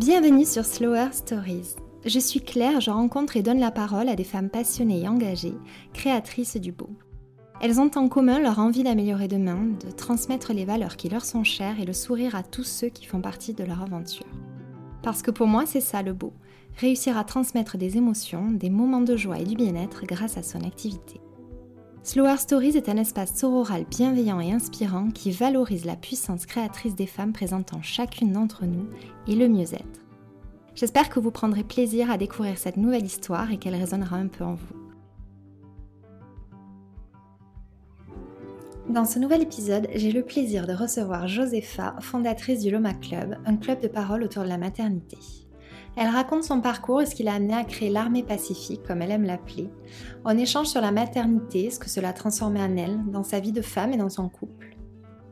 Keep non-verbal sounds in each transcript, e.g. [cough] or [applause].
Bienvenue sur Slower Stories. Je suis Claire, je rencontre et donne la parole à des femmes passionnées et engagées, créatrices du beau. Elles ont en commun leur envie d'améliorer demain, de transmettre les valeurs qui leur sont chères et le sourire à tous ceux qui font partie de leur aventure. Parce que pour moi, c'est ça le beau, réussir à transmettre des émotions, des moments de joie et du bien-être grâce à son activité. Slower Stories est un espace sororal bienveillant et inspirant qui valorise la puissance créatrice des femmes présentant chacune d'entre nous et le mieux-être. J'espère que vous prendrez plaisir à découvrir cette nouvelle histoire et qu'elle résonnera un peu en vous. Dans ce nouvel épisode, j'ai le plaisir de recevoir Josepha, fondatrice du Loma Club, un club de parole autour de la maternité. Elle raconte son parcours et ce qui l'a amené à créer l'armée pacifique, comme elle aime l'appeler. On échange sur la maternité, ce que cela a transformé en elle, dans sa vie de femme et dans son couple.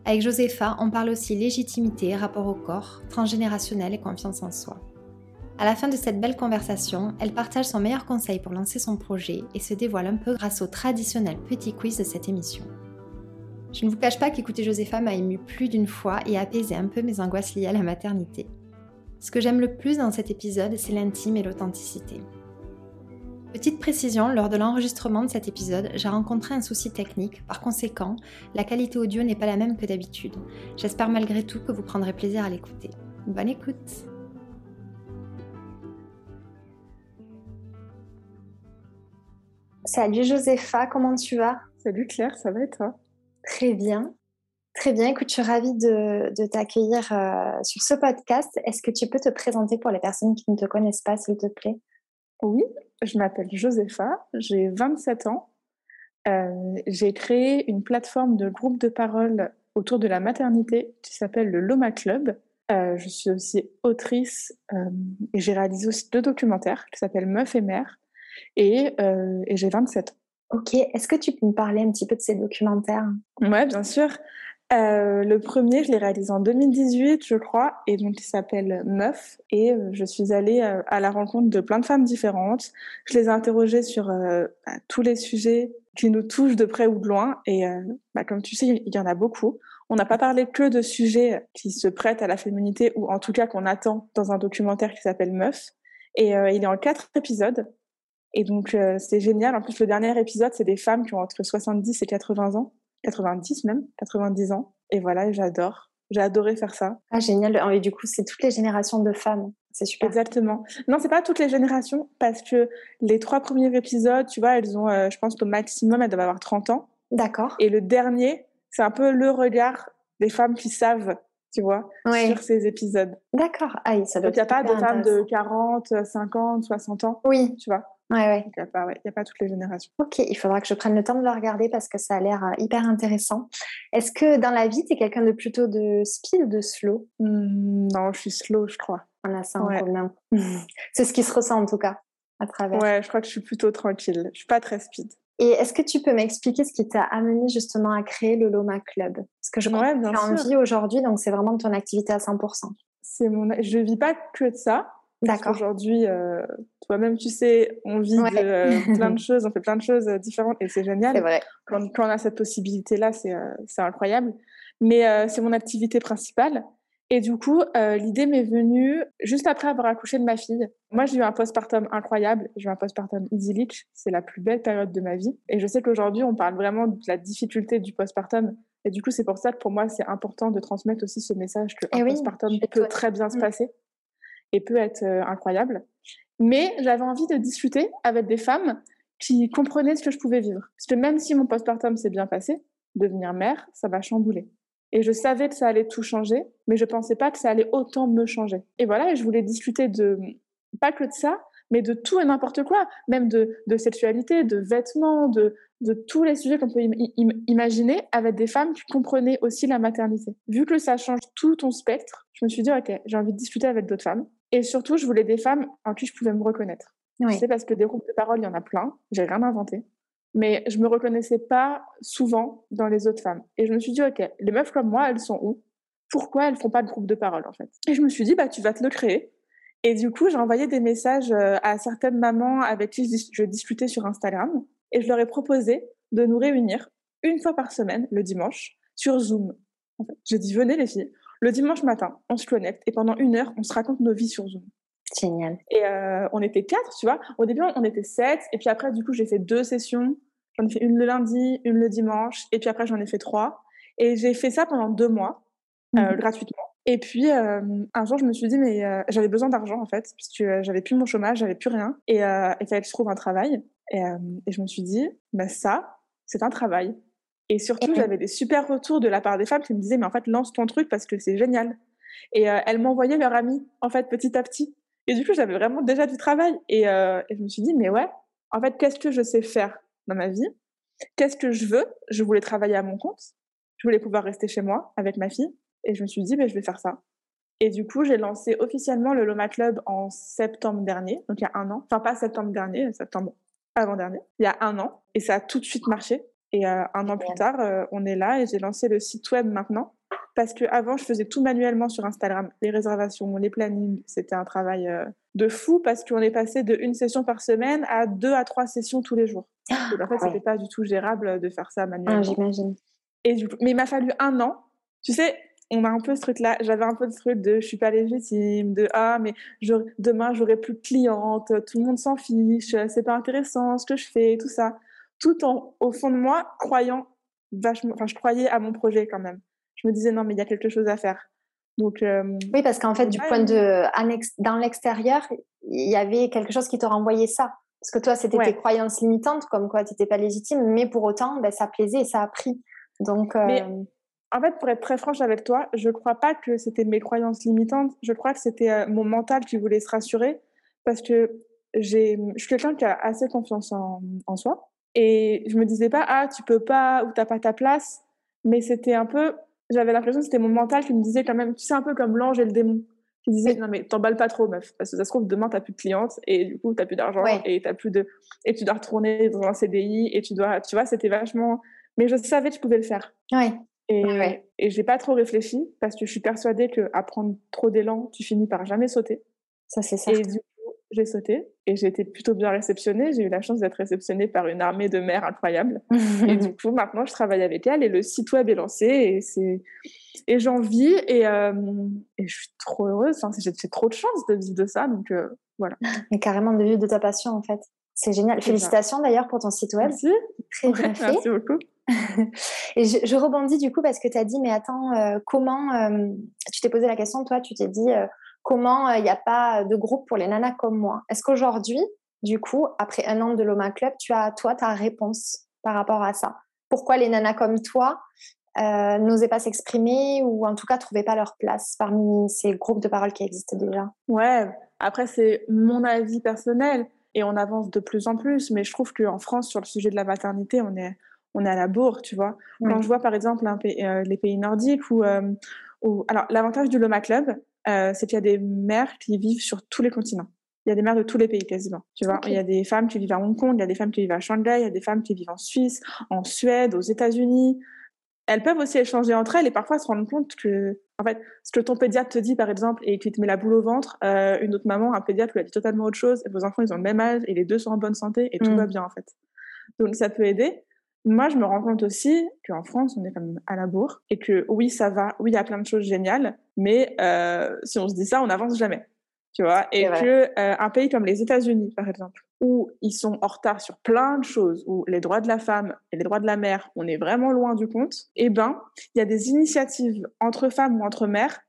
Avec Josepha, on parle aussi légitimité, rapport au corps, transgénérationnel et confiance en soi. À la fin de cette belle conversation, elle partage son meilleur conseil pour lancer son projet et se dévoile un peu grâce au traditionnel petit quiz de cette émission. Je ne vous cache pas qu'écouter Josepha m'a ému plus d'une fois et apaisé un peu mes angoisses liées à la maternité. Ce que j'aime le plus dans cet épisode, c'est l'intime et l'authenticité. Petite précision, lors de l'enregistrement de cet épisode, j'ai rencontré un souci technique, par conséquent, la qualité audio n'est pas la même que d'habitude. J'espère malgré tout que vous prendrez plaisir à l'écouter. Bonne écoute Salut Josepha, comment tu vas? Salut Claire, ça va et toi? Très bien. Très bien, écoute, je suis ravie de, t'accueillir euh, sur ce podcast. Est-ce que tu peux te présenter pour les personnes qui ne te connaissent pas, s'il te plaît? Oui, je m'appelle Josepha, j'ai 27 ans. Euh, j'ai créé une plateforme de groupe de parole autour de la maternité qui s'appelle le Loma Club. Euh, je suis aussi autrice et j'ai réalisé aussi deux documentaires qui s'appellent Meuf et Mère et, et j'ai 27 ans. Ok, est-ce que tu peux me parler un petit peu de ces documentaires? Ouais, bien sûr. Euh, le premier, je l'ai réalisé en 2018, je crois, et donc il s'appelle Meuf. Et euh, je suis allée euh, à la rencontre de plein de femmes différentes. Je les ai interrogées sur bah, tous les sujets qui nous touchent de près ou de loin. Et bah, comme tu sais, il y en a beaucoup. On n'a pas parlé que de sujets qui se prêtent à la féminité, ou en tout cas qu'on attend dans un documentaire qui s'appelle Meuf. Et il est en quatre épisodes. Et donc c'est génial. En plus, le dernier épisode, c'est des femmes qui ont entre 70 et 80 ans. 90 même, 90 ans. Et voilà, j'adore. J'ai adoré faire ça. Ah, génial. Et du coup, c'est toutes les générations de femmes. C'est super. Exactement. Non, c'est pas toutes les générations parce que les trois premiers épisodes, tu vois, elles ont, euh, je pense, au maximum, elles doivent avoir 30 ans. D'accord. Et le dernier, c'est un peu le regard des femmes qui savent, tu vois, sur ces épisodes. D'accord. Ah, ça doit Donc, il n'y a pas de femmes de 40, 50, 60 ans. Oui. Tu vois. Ouais, ouais. Il n'y a, pas, ouais, a pas toutes les générations. Ok, il faudra que je prenne le temps de le regarder parce que ça a l'air euh, hyper intéressant. Est-ce que dans la vie, tu es quelqu'un de plutôt de speed ou de slow? Mmh, Non, je suis slow, je crois. On a ça en commun. [laughs] C'est ce qui se ressent en tout cas à travers. Ouais, je crois que je suis plutôt tranquille. Je suis pas très speed. Et est-ce que tu peux m'expliquer ce qui t'a amené justement à créer le Loma Club? Parce que je crois que tu as envie aujourd'hui, donc c'est vraiment ton activité à 100%. C'est mon... Je vis pas que de ça. D'accord. Aujourd'hui, euh, toi-même, tu sais, on vit de, euh, plein de [laughs] choses, on fait plein de choses euh, différentes et c'est génial. C'est vrai. Quand, quand, on a cette possibilité-là, c'est incroyable. Mais c'est mon activité principale. Et du coup, l'idée m'est venue juste après avoir accouché de ma fille. Moi, j'ai eu un postpartum incroyable. J'ai eu un postpartum idyllique. C'est la plus belle période de ma vie. Et je sais qu'aujourd'hui, on parle vraiment de la difficulté du postpartum. Et du coup, c'est pour ça que pour moi, c'est important de transmettre aussi ce message que eh postpartum peut très bien se mm. passer et peut être euh, incroyable. Mais j'avais envie de discuter avec des femmes qui comprenaient ce que je pouvais vivre. Parce que même si mon postpartum s'est bien passé, devenir mère, ça va chambouler. Et je savais que ça allait tout changer, mais je pensais pas que ça allait autant me changer. Et voilà, je voulais discuter de, pas que de ça, mais de tout et n'importe quoi, même de, de, sexualité, de vêtements, de, de tous les sujets qu'on peut imaginer avec des femmes qui comprenaient aussi la maternité. Vu que ça change tout ton spectre, je me suis dit, OK, j'ai envie de discuter avec d'autres femmes. Et surtout, je voulais des femmes en qui je pouvais me reconnaître. C'est parce que des groupes de parole, il y en a plein. J'ai rien inventé. Mais je me reconnaissais pas souvent dans les autres femmes. Et je me suis dit, OK, les meufs comme moi, elles sont où? Pourquoi elles font pas de groupe de parole, en fait? Et je me suis dit, bah, tu vas te le créer. Et du coup, j'ai envoyé des messages euh, à certaines mamans avec qui je discutais sur Instagram. Et je leur ai proposé de nous réunir une fois par semaine, le dimanche, sur Zoom. En fait, j'ai dit, venez les filles, Le dimanche matin, on se connecte et pendant une heure, on se raconte nos vies sur Zoom. Génial. Et euh, on était quatre, tu vois. Au début, on était sept. Et puis après, du coup, j'ai fait deux sessions. J'en ai fait une le lundi, une le dimanche. Et puis après, j'en ai fait trois. Et j'ai fait ça pendant deux mois, euh, mhm. gratuitement. Et puis, euh, un jour, je me suis dit, mais j'avais besoin d'argent, en fait, parce que j'avais plus mon chômage, j'avais plus rien. Et il fallait que je trouve un travail. Et, et je me suis dit, bah, ça, c'est un travail. Et surtout, j'avais des super retours de la part des femmes qui me disaient, mais en fait, lance ton truc parce que c'est génial. Et elles m'envoyaient leur amis, en fait, petit à petit. Et du coup, j'avais vraiment déjà du travail. Euh, et, je me suis dit, mais ouais, en fait, qu'est-ce que je sais faire dans ma vie? Qu'est-ce que je veux? Je voulais travailler à mon compte. Je voulais pouvoir rester chez moi avec ma fille. Et je me suis dit, ben, je vais faire ça. Et du coup, j'ai lancé officiellement le Loma Club en septembre dernier, donc il y a un an. Enfin, pas septembre dernier, septembre avant-dernier. Il y a un an. Et ça a tout de suite marché. Et euh, un an plus tard, euh, on est là et j'ai lancé le site web maintenant parce que avant je faisais tout manuellement sur Instagram, les réservations, les plannings, c'était un travail euh, de fou parce qu'on est passé de une session par semaine à deux à trois sessions tous les jours. Ah, en fait, c'était pas du tout gérable de faire ça manuellement. Ah, J'imagine. Et mais il m'a fallu un an. Tu sais, on a un peu ce truc-là. J'avais un peu ce truc de je suis pas légitime, de ah mais je, demain j'aurai plus de clientes, tout le monde s'en fiche, c'est pas intéressant ce que je fais, tout ça. Tout en au fond de moi croyant vachement, enfin je croyais à mon projet quand même je me disais non, mais il y a quelque chose à faire. Donc, euh, oui, parce qu'en fait, du point de dans l'extérieur, il y avait quelque chose qui te renvoyait ça. Parce que toi, c'était tes croyances limitantes, comme quoi tu n'étais pas légitime, mais pour autant, ben, ça plaisait et ça a pris. Donc, mais, euh, en fait, pour être très franche avec toi, je ne crois pas que c'était mes croyances limitantes. Je crois que c'était euh, mon mental qui voulait se rassurer parce que je suis quelqu'un qui a assez confiance en, en, soi. Et je me disais pas, ah, tu peux pas ou tu n'as pas ta place. Mais c'était un peu, j'avais l'impression que c'était mon mental qui me disait quand même, tu sais, un peu comme l'ange et le démon. Qui disait, non, mais t'emballes pas trop, meuf. Parce que ça se trouve, demain, t'as plus de clientes et du coup, t'as plus d'argent et t'as plus de, et tu dois retourner dans un CDI et tu dois, tu vois, c'était vachement, mais je savais que je pouvais le faire. Ouais. Et, ouais. et j'ai pas trop réfléchi parce que je suis persuadée que à prendre trop d'élan, tu finis par jamais sauter. Ça, c'est ça. Et du j'ai sauté et j'ai été plutôt bien réceptionnée. J'ai eu la chance d'être réceptionnée par une armée de mères incroyable. et [laughs] du coup, maintenant, je travaille avec elle et le site web est lancé et c'est et j'en vis et, euh, et, je suis trop heureuse. Enfin, j'ai trop de chance de vivre de ça, donc euh, voilà. Et carrément de vivre de ta passion en fait. C'est génial. Félicitations d'ailleurs pour ton site web. Merci. Très bien [laughs] fait. Merci beaucoup. [laughs] et je, rebondis du coup parce que tu as dit, mais attends, euh, comment tu t'es posé la question, toi, tu t'es dit comment il n'y a pas de groupe pour les nanas comme moi. Est-ce qu'aujourd'hui, du coup, après un an de Loma Club, tu as, toi, ta réponse par rapport à ça? Pourquoi les nanas comme toi euh, n'osaient pas s'exprimer ou en tout cas trouvaient pas leur place parmi ces groupes de parole qui existent déjà? Ouais, après, c'est mon avis personnel et on avance de plus en plus, mais je trouve qu'en France, sur le sujet de la maternité, on est, on est à la bourre, tu vois. Quand je vois par exemple euh, les pays nordiques ou euh, alors l'avantage du Loma Club, euh, c'est qu'il y a des mères qui vivent sur tous les continents. Il y a des mères de tous les pays quasiment. Tu vois, il y a des femmes qui vivent à Hong Kong, il y a des femmes qui vivent à Shanghai, il y a des femmes qui vivent en Suisse, en Suède, aux États-Unis. Elles peuvent aussi échanger entre elles et parfois se rendre compte que, en fait, ce que ton pédiatre te dit par exemple et qui te met la boule au ventre, euh, une autre maman, un pédiatre lui a dit totalement autre chose. Et vos enfants, ils ont le même âge et les deux sont en bonne santé et tout mm. va bien en fait. Donc ça peut aider. Moi, je me rends compte aussi qu'en France, on est quand même à la bourre et que oui, ça va, oui, il y a plein de choses géniales, mais euh, si on se dit ça, on n'avance jamais. Tu vois? Et que euh, un pays comme les États-Unis, par exemple, où ils sont en retard sur plein de choses, où les droits de la femme et les droits de la mère, on est vraiment loin du compte, eh ben, il y a des initiatives entre femmes ou entre mères,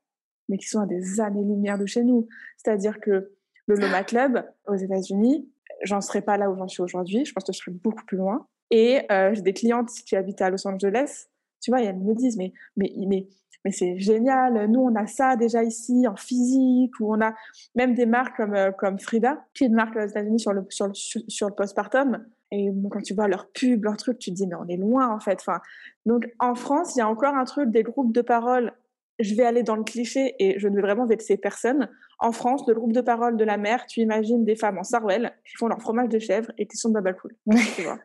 mais qui sont à des années-lumière de chez nous. C'est-à-dire que le Loma Club aux États-Unis, j'en serais pas là où j'en suis aujourd'hui, je pense que je serais beaucoup plus loin. Et euh, j'ai des clientes qui habitent à Los Angeles, tu vois, elles me disent, mais, mais, mais, c'est génial, nous on a ça déjà ici en physique, ou on a même des marques comme, euh, comme Frida, qui est une marque aux États-Unis sur le, sur le, sur le postpartum. Et quand tu vois leur pub, leur truc, tu te dis, mais on est loin en fait. Enfin, donc en France, il y a encore un truc des groupes de parole. Je vais aller dans le cliché et je ne vais vraiment vexer personne. En France, le groupe de parole de la mère, tu imagines des femmes en sarouel qui font leur fromage de chèvre et qui sont de cool. tu vois.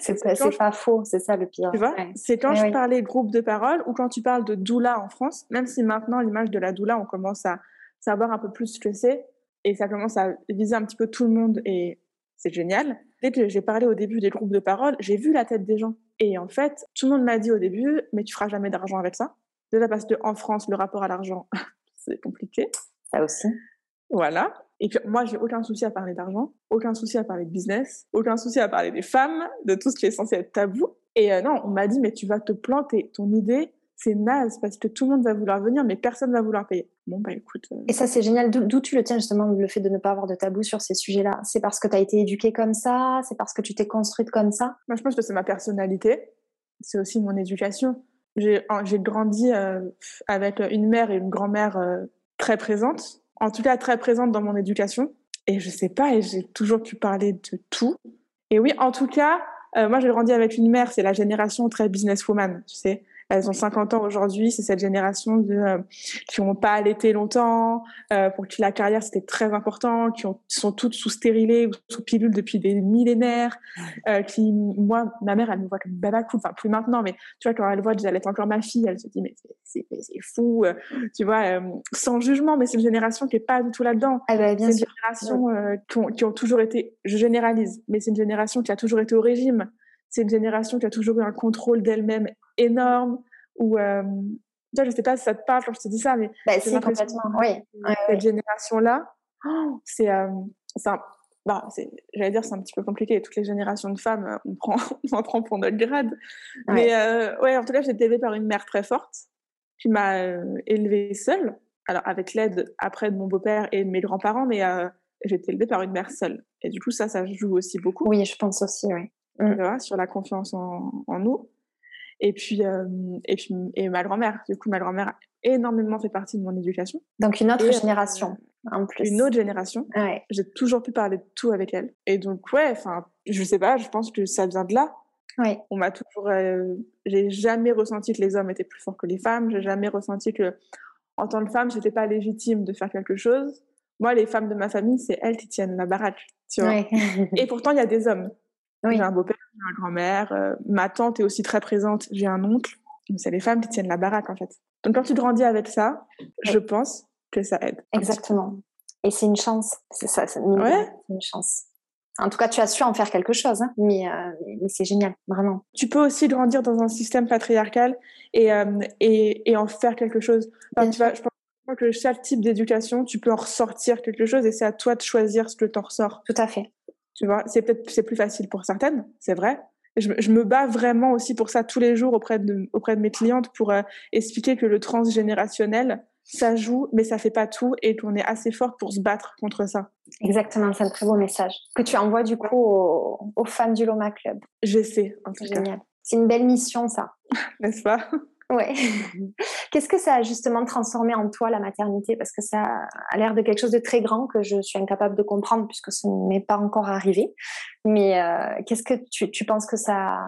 C'est pas, pas faux, c'est ça le pire. Tu vois, c'est quand je parlais groupe de parole ou quand tu parles de doula en France, même si maintenant l'image de la doula, on commence à savoir un peu plus ce que c'est et ça commence à viser un petit peu tout le monde et c'est génial. Dès que j'ai parlé au début des groupes de parole, j'ai vu la tête des gens. Et en fait, tout le monde m'a dit au début, mais tu feras jamais d'argent avec ça. Déjà parce qu'en France, le rapport à l'argent, [laughs] c'est compliqué. Ça aussi. Voilà. Et puis moi, j'ai aucun souci à parler d'argent, aucun souci à parler de business, aucun souci à parler des femmes, de tout ce qui est censé être tabou. Et euh, non, on m'a dit, mais tu vas te planter. Ton idée, c'est naze parce que tout le monde va vouloir venir, mais personne va vouloir payer. Bon, bah écoute. Euh, Et ça, c'est génial. D'où tu le tiens justement, le fait de ne pas avoir de tabou sur ces sujets-là? C'est parce que tu as été éduquée comme ça? C'est parce que tu t'es construite comme ça? Moi, je pense que c'est ma personnalité. C'est aussi mon éducation. J'ai grandi euh, avec une mère et une grand-mère très présentes en tout cas très présente dans mon éducation. Et je sais pas, et j'ai toujours pu parler de tout. Et oui, en tout cas, euh, moi j'ai grandi avec une mère, c'est la génération très businesswoman, tu sais. Elles ont 50 ans aujourd'hui. C'est cette génération de euh, qui n'ont pas allaité longtemps, euh, pour qui la carrière c'était très important, qui, ont, sont toutes sous stérilées ou sous pilule depuis des millénaires. Euh, qui, moi, ma mère, elle me voit comme baba cool. Enfin, plus maintenant, mais tu vois, quand elle voit que j'allais encore ma fille, elle se dit mais c'est fou, euh, tu vois, euh, sans jugement. Mais c'est une génération qui est pas du tout là-dedans. Ah bah, c'est une génération euh, qui ont, qui ont toujours été, je généralise, mais c'est une génération qui a toujours été au régime c'est une génération qui a toujours eu un contrôle d'elle-même énorme. Ou, euh, je ne sais pas si ça te parle quand je te dis ça, mais bah, c'est complètement. Oui. Cette génération-là, oh, c'est, euh, bah, j'allais dire, c'est un petit peu compliqué. Toutes les générations de femmes, euh, on prend, [laughs] on en prend pour notre grade. Mais euh, ouais, en tout cas, j'ai été élevée par une mère très forte qui m'a euh, élevée seule. Alors, avec l'aide après de mon beau-père et de mes grands-parents, mais j'ai été élevée par une mère seule. Et du coup, ça, ça joue aussi beaucoup. Oui, je pense aussi, oui mmh. sur la confiance en, en nous. Et puis, euh, et puis, et ma grand-mère. Du coup, ma grand-mère a énormément fait partie de mon éducation. Donc, une autre et, génération, euh, en plus. Une autre génération. Ouais. J'ai toujours pu parler de tout avec elle. Et donc, ouais, enfin, je sais pas, je pense que ça vient de là. Ouais. On m'a toujours. Euh, j'ai jamais ressenti que les hommes étaient plus forts que les femmes. J'ai jamais ressenti que, en tant que femme, j'étais pas légitime de faire quelque chose. Moi, les femmes de ma famille, c'est elles qui tiennent la baraque. Tu vois. Ouais. [laughs] et pourtant, il y a des hommes. Oui. J'ai un beau-père, j'ai une grand-mère, euh, ma tante est aussi très présente, j'ai un oncle. C'est les femmes qui tiennent la baraque en fait. Donc quand tu grandis avec ça, je pense que ça aide. Exactement. Et c'est une chance. C'est ça, c'est une, ouais. une chance. En tout cas, tu as su en faire quelque chose, hein, mais, euh, mais c'est génial, vraiment. Tu peux aussi grandir dans un système patriarcal et, euh, et, et en faire quelque chose. Enfin, tu vois, je pense que chaque type d'éducation, tu peux en ressortir quelque chose et c'est à toi de choisir ce que tu en ressors. Tout à fait. Tu vois, c'est peut-être c'est plus facile pour certaines, c'est vrai. Je, je, me bats vraiment aussi pour ça tous les jours auprès de, auprès de mes clientes pour euh, expliquer que le transgénérationnel, ça joue, mais ça fait pas tout et qu'on est assez fort pour se battre contre ça. Exactement, c'est un très beau message que tu envoies du coup aux, aux femmes du Loma Club. J'essaie, en tout Génial. C'est une belle mission, ça. [laughs] N'est-ce pas? Ouais. [laughs] Qu'est-ce que ça a justement transformé en toi la maternité? Parce que ça a l'air de quelque chose de très grand que je suis incapable de comprendre puisque ce n'est pas encore arrivé. Mais euh, qu'est-ce que tu, tu, penses que ça,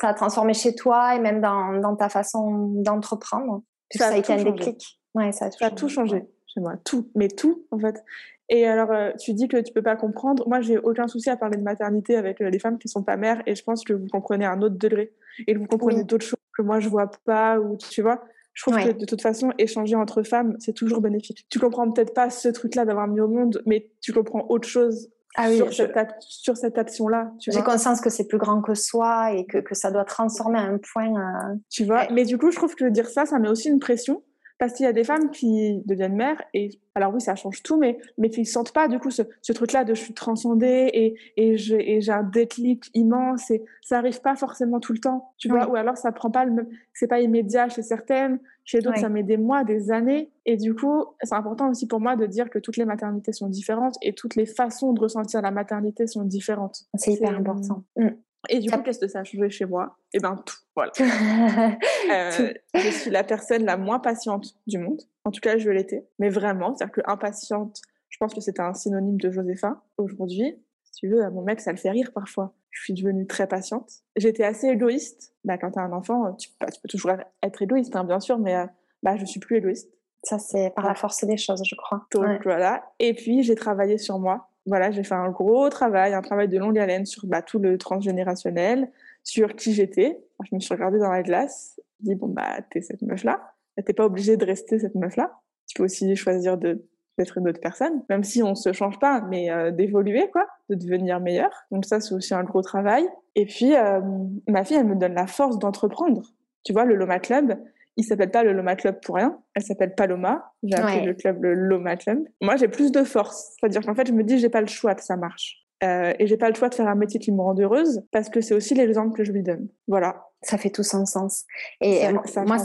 ça a transformé chez toi et même dans, dans ta façon d'entreprendre? Ça, ça, a été un déclic. Ouais, ça a tout ça changé. A tout changé chez moi, tout, mais tout en fait. Et alors, euh, tu dis que tu peux pas comprendre. Moi, j'ai aucun souci à parler de maternité avec euh, les femmes qui sont pas mères, et je pense que vous comprenez un autre degré et que vous comprenez oui. d'autres choses que moi je vois pas ou tu vois. Je trouve ouais. que de toute façon, échanger entre femmes, c'est toujours bénéfique. Tu comprends peut-être pas ce truc-là d'avoir mis au monde, mais tu comprends autre chose ah oui, sur, je... cette, sur, cette, action-là. J'ai conscience que c'est plus grand que soi et que, que, ça doit transformer à un point. Euh... Tu vois, ouais. mais du coup, je trouve que dire ça, ça met aussi une pression parce qu'il y a des femmes qui deviennent mères et alors oui ça change tout mais mais qui sentent pas du coup ce, ce truc là de je suis transcendée et et j'ai un déclic immense et ça arrive pas forcément tout le temps tu vois oui. ou alors ça prend pas le même c'est pas immédiat chez certaines chez d'autres oui. ça met des mois des années et du coup c'est important aussi pour moi de dire que toutes les maternités sont différentes et toutes les façons de ressentir la maternité sont différentes c'est hyper important mmh. Et du coup, qu'est-ce que ça a changé chez moi? Eh ben tout, voilà. [laughs] euh, je suis la personne la moins patiente du monde. En tout cas, je l'étais. Mais vraiment, c'est-à-dire que impatiente, je pense que c'était un synonyme de Josépha. Aujourd'hui, si tu veux, mon mec, ça le fait rire parfois. Je suis devenue très patiente. J'étais assez égoïste. Bah, quand tu as un enfant, tu, bah, tu, peux toujours être égoïste, hein, bien sûr, mais euh, bah, je suis plus égoïste. Ça, c'est par la force des choses, je crois. Donc ouais. voilà. Et puis, j'ai travaillé sur moi voilà, j'ai fait un gros travail, un travail de longue haleine sur bah, tout le transgénérationnel, sur qui j'étais. Je me suis regardée dans la glace, je dit bon bah t'es cette meuf là, t'es pas obligée de rester cette meuf là. Tu peux aussi choisir de d'être une autre personne, même si on se change pas, mais euh, d'évoluer quoi, de devenir meilleur. Donc ça c'est aussi un gros travail. Et puis euh, ma fille elle me donne la force d'entreprendre. Tu vois le Loma Club, il s'appelle pas le Loma Club pour rien. Elle s'appelle Paloma. J'ai appelé le club le Loma Club. Moi, j'ai plus de force. C'est-à-dire qu'en fait, je me dis, j'ai pas le choix que ça marche. Euh, et j'ai pas le choix de faire un métier qui me rend heureuse parce que c'est aussi l'exemple que je lui donne. Voilà. Ça fait tout son sens. Et ça, moi,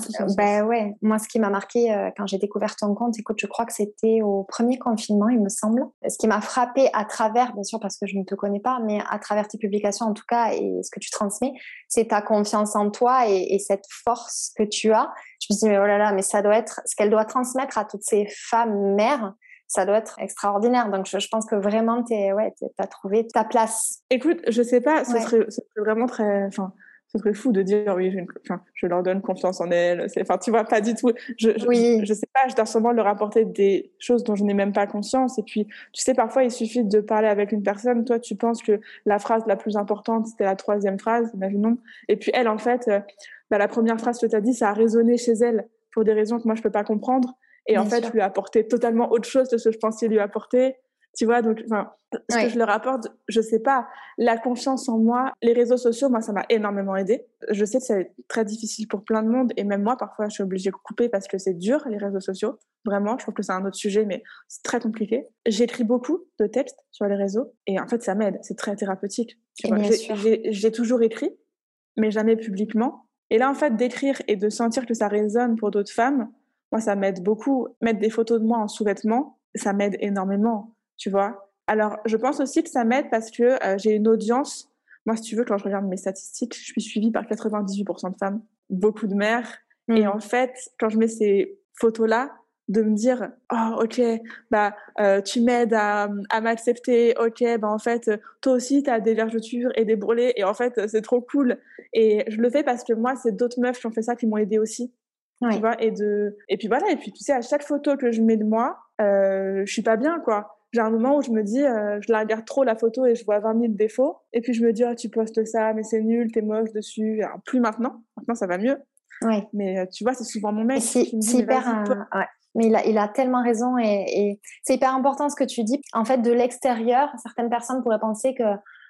ouais, moi, ce qui m'a marqué euh, quand j'ai découvert ton compte, écoute, je crois que c'était au premier confinement, il me semble. Ce qui m'a frappé à travers, bien sûr, parce que je ne te connais pas, mais à travers tes publications en tout cas et ce que tu transmets, c'est ta confiance en toi et, et, cette force que tu as. Je me dis, mais oh là là, mais ça doit être ce qu'elle doit transmettre à toutes ces femmes mères ça doit être extraordinaire. Donc, je, pense que vraiment, tu ouais, as trouvé ta place. Écoute, je sais pas, ce, serait, vraiment très. Enfin, ce serait fou de dire oui, enfin, je leur donne confiance en elles. Enfin, tu vois, pas du tout. Je, oui. je, sais pas, je dois sûrement leur apporter des choses dont je n'ai même pas conscience. Et puis, tu sais, parfois, il suffit de parler avec une personne. Toi, tu penses que la phrase la plus importante, c'était la troisième phrase, imaginons. Et puis, elle, en fait, euh, bah, la première phrase que tu as dit, ça a résonné chez elle pour des raisons que moi, je peux pas comprendre. Et en fait, je lui ai apporté totalement autre chose de ce que je pensais lui apporter. Tu vois, donc, enfin, ce que je leur apporte, je sais pas. La confiance en moi, les réseaux sociaux, moi, ça m'a énormément aidé. Je sais que c'est très difficile pour plein de monde. Et même moi, parfois, je suis obligée de couper parce que c'est dur, les réseaux sociaux. Vraiment, je trouve que c'est un autre sujet, mais c'est très compliqué. J'écris beaucoup de textes sur les réseaux. Et en fait, ça m'aide. C'est très thérapeutique. J'ai toujours écrit, mais jamais publiquement. Et là, en fait, d'écrire et de sentir que ça résonne pour d'autres femmes, moi, ça m'aide beaucoup. Mettre des photos de moi en sous-vêtements, ça m'aide énormément, tu vois. Alors, je pense aussi que ça m'aide parce que euh, j'ai une audience. Moi, si tu veux, quand je regarde mes statistiques, je suis suivie par 98% de femmes, beaucoup de mères. Et mm. en fait, quand je mets ces photos-là, de me dire oh ok bah euh, tu m'aides à, à m'accepter ok bah en fait toi aussi tu as des vergetures et des brûlés et en fait c'est trop cool et je le fais parce que moi c'est d'autres meufs qui ont fait ça qui m'ont aidé aussi tu vois, et de, et puis voilà, et puis tu sais, à chaque photo que je mets de moi, euh, je suis pas bien, quoi. J'ai un moment où je me dis, euh, je la regarde trop la photo et je vois 20 000 défauts. Et puis je me dis, oh, tu postes ça, mais c'est nul, t'es moche dessus. plus maintenant. Maintenant, ça va mieux. Ouais. Mais euh, tu vois, c'est souvent mon mec. C'est hyper. ouais. Mais il a, il a tellement raison et, et c'est hyper important ce que tu dis. En fait, de l'extérieur, certaines personnes pourraient penser que